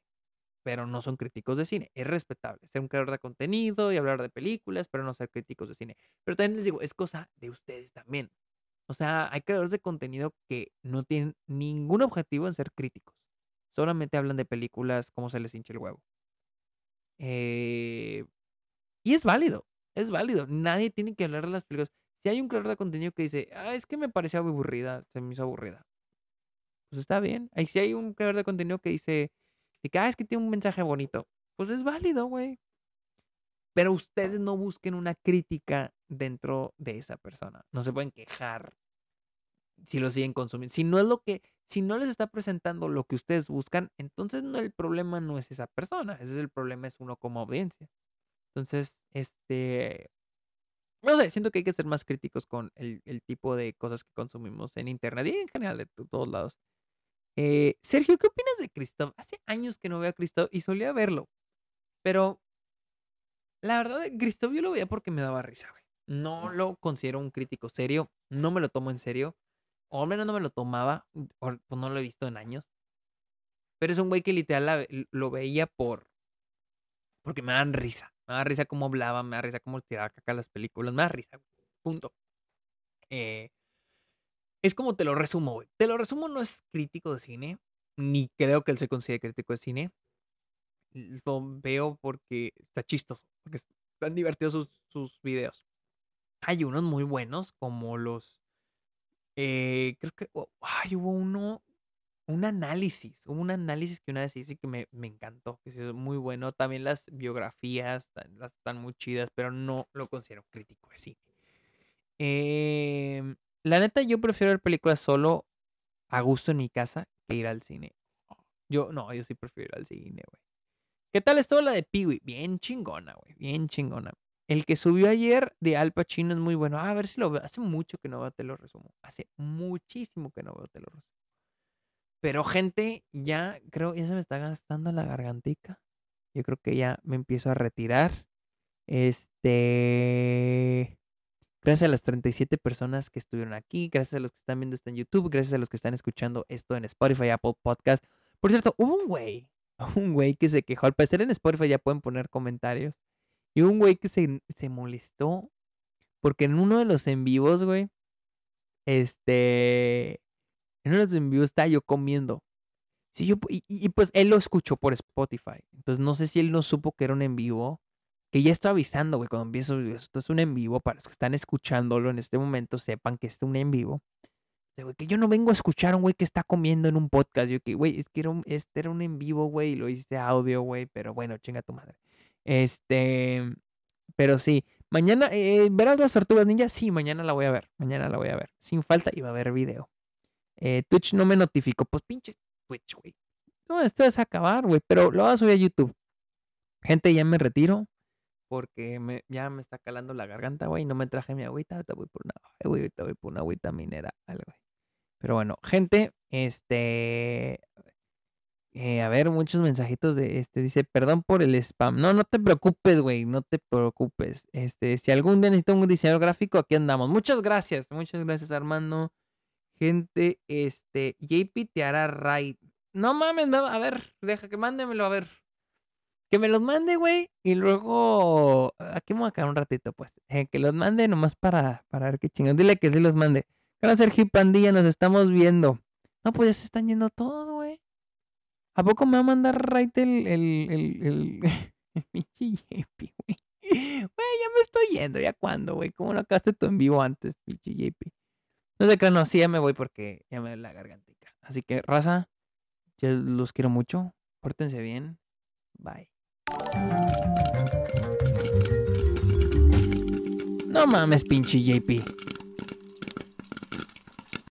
[SPEAKER 1] pero no son críticos de cine. Es respetable ser un creador de contenido y hablar de películas, pero no ser críticos de cine. Pero también les digo, es cosa de ustedes también. O sea, hay creadores de contenido que no tienen ningún objetivo en ser críticos. Solamente hablan de películas como se les hincha el huevo. Eh, y es válido, es válido. Nadie tiene que hablar de las películas. Si hay un creador de contenido que dice, ah, es que me pareció aburrida, se me hizo aburrida. Pues está bien. Y si hay un creador de contenido que dice, ah, es que tiene un mensaje bonito. Pues es válido, güey. Pero ustedes no busquen una crítica dentro de esa persona. No se pueden quejar si lo siguen consumiendo. Si no es lo que, si no les está presentando lo que ustedes buscan, entonces no el problema no es esa persona. Ese es el problema, es uno como audiencia. Entonces, este, no sé, siento que hay que ser más críticos con el, tipo de cosas que consumimos en Internet y en general de todos lados. Eh, Sergio, ¿qué opinas de Christoph? Hace años que no veo a Christoph y solía verlo, pero la verdad, Christoph yo lo veía porque me daba risa, güey. No lo considero un crítico serio, no me lo tomo en serio, o al menos no me lo tomaba, o pues no lo he visto en años. Pero es un güey que literal lo veía por. Porque me dan risa. Me da risa cómo hablaba, me da risa cómo tiraba caca las películas, me da risa, Punto. Eh, es como te lo resumo, güey. Te lo resumo, no es crítico de cine, ni creo que él se considere crítico de cine. Lo veo porque está chistoso, porque están divertidos sus, sus videos. Hay unos muy buenos, como los. Eh, creo que. Oh, ay, hubo uno un análisis, un análisis que una vez hice que me, encantó, que es muy bueno. También las biografías las, están muy chidas, pero no lo considero crítico de cine. Em, la neta, yo prefiero ver películas solo a gusto en mi casa que ir al cine. Yo, no, yo sí prefiero ir al cine, güey. ¿Qué tal estuvo la de Peewee? Bien chingona, güey, bien chingona. El que subió ayer de Al Pacino es muy bueno. Ah, a ver si lo veo. Hace mucho que no veo, te lo resumo. Hace muchísimo que no veo, te lo resumo. Pero gente, ya creo, ya se me está gastando la gargantica. Yo creo que ya me empiezo a retirar. Este. Gracias a las 37 personas que estuvieron aquí, gracias a los que están viendo esto en YouTube, gracias a los que están escuchando esto en Spotify, Apple Podcast. Por cierto, hubo un güey, un güey que se quejó. Al parecer en Spotify ya pueden poner comentarios. Y un güey que se, se molestó porque en uno de los en vivos, güey, este, en uno de los envíos estaba yo comiendo. Sí, yo, y, pues él lo escuchó por Spotify. Entonces no sé si él no supo que era un en vivo. Que ya estoy avisando, güey, cuando empiezo, esto es un en vivo, para los que están escuchándolo en este momento, sepan que es un en vivo. que yo no vengo a escuchar a un güey que está comiendo en un podcast. Yo que, güey, es que era un, este era un en vivo, güey, y lo hice audio, güey, pero bueno, chinga tu madre. Este, pero sí, mañana, eh, ¿verás las tortugas ninja? Sí, mañana la voy a ver, mañana la voy a ver. Sin falta, iba a ver video. Eh, Twitch no me notificó. Pues pinche Twitch, güey. No, esto es acabar, güey. Pero lo voy a subir a YouTube. Gente, ya me retiro. Porque ya me está calando la garganta, güey. No me traje mi agüita. Ahorita voy por una, güey, voy por una agüita minera. Güey. Pero bueno, gente, este. Eh, a ver, muchos mensajitos de este. Dice, perdón por el spam. No, no te preocupes, güey. No te preocupes. Este, si algún día necesito un diseñador gráfico, aquí andamos. Muchas gracias. Muchas gracias, Armando. Gente, este, JP te hará raid. No mames, a ver, deja que mándemelo, a ver. Que me los mande, güey. Y luego, aquí me voy a quedar un ratito, pues. Eh, que los mande nomás para, para ver qué chingón. Dile que sí los mande. Hola, Sergio Pandilla, nos estamos viendo. No, pues ya se están yendo todos. ¿A poco me va a mandar raid el, el, el, el, JP, güey? Güey, ya me estoy yendo, ¿ya cuándo, güey? ¿Cómo no acabaste tú en vivo antes, pinche JP? No sé qué, no, sí, ya me voy porque ya me da la gargantica. Así que, raza, yo los quiero mucho. Pórtense bien. Bye. No mames, pinche JP.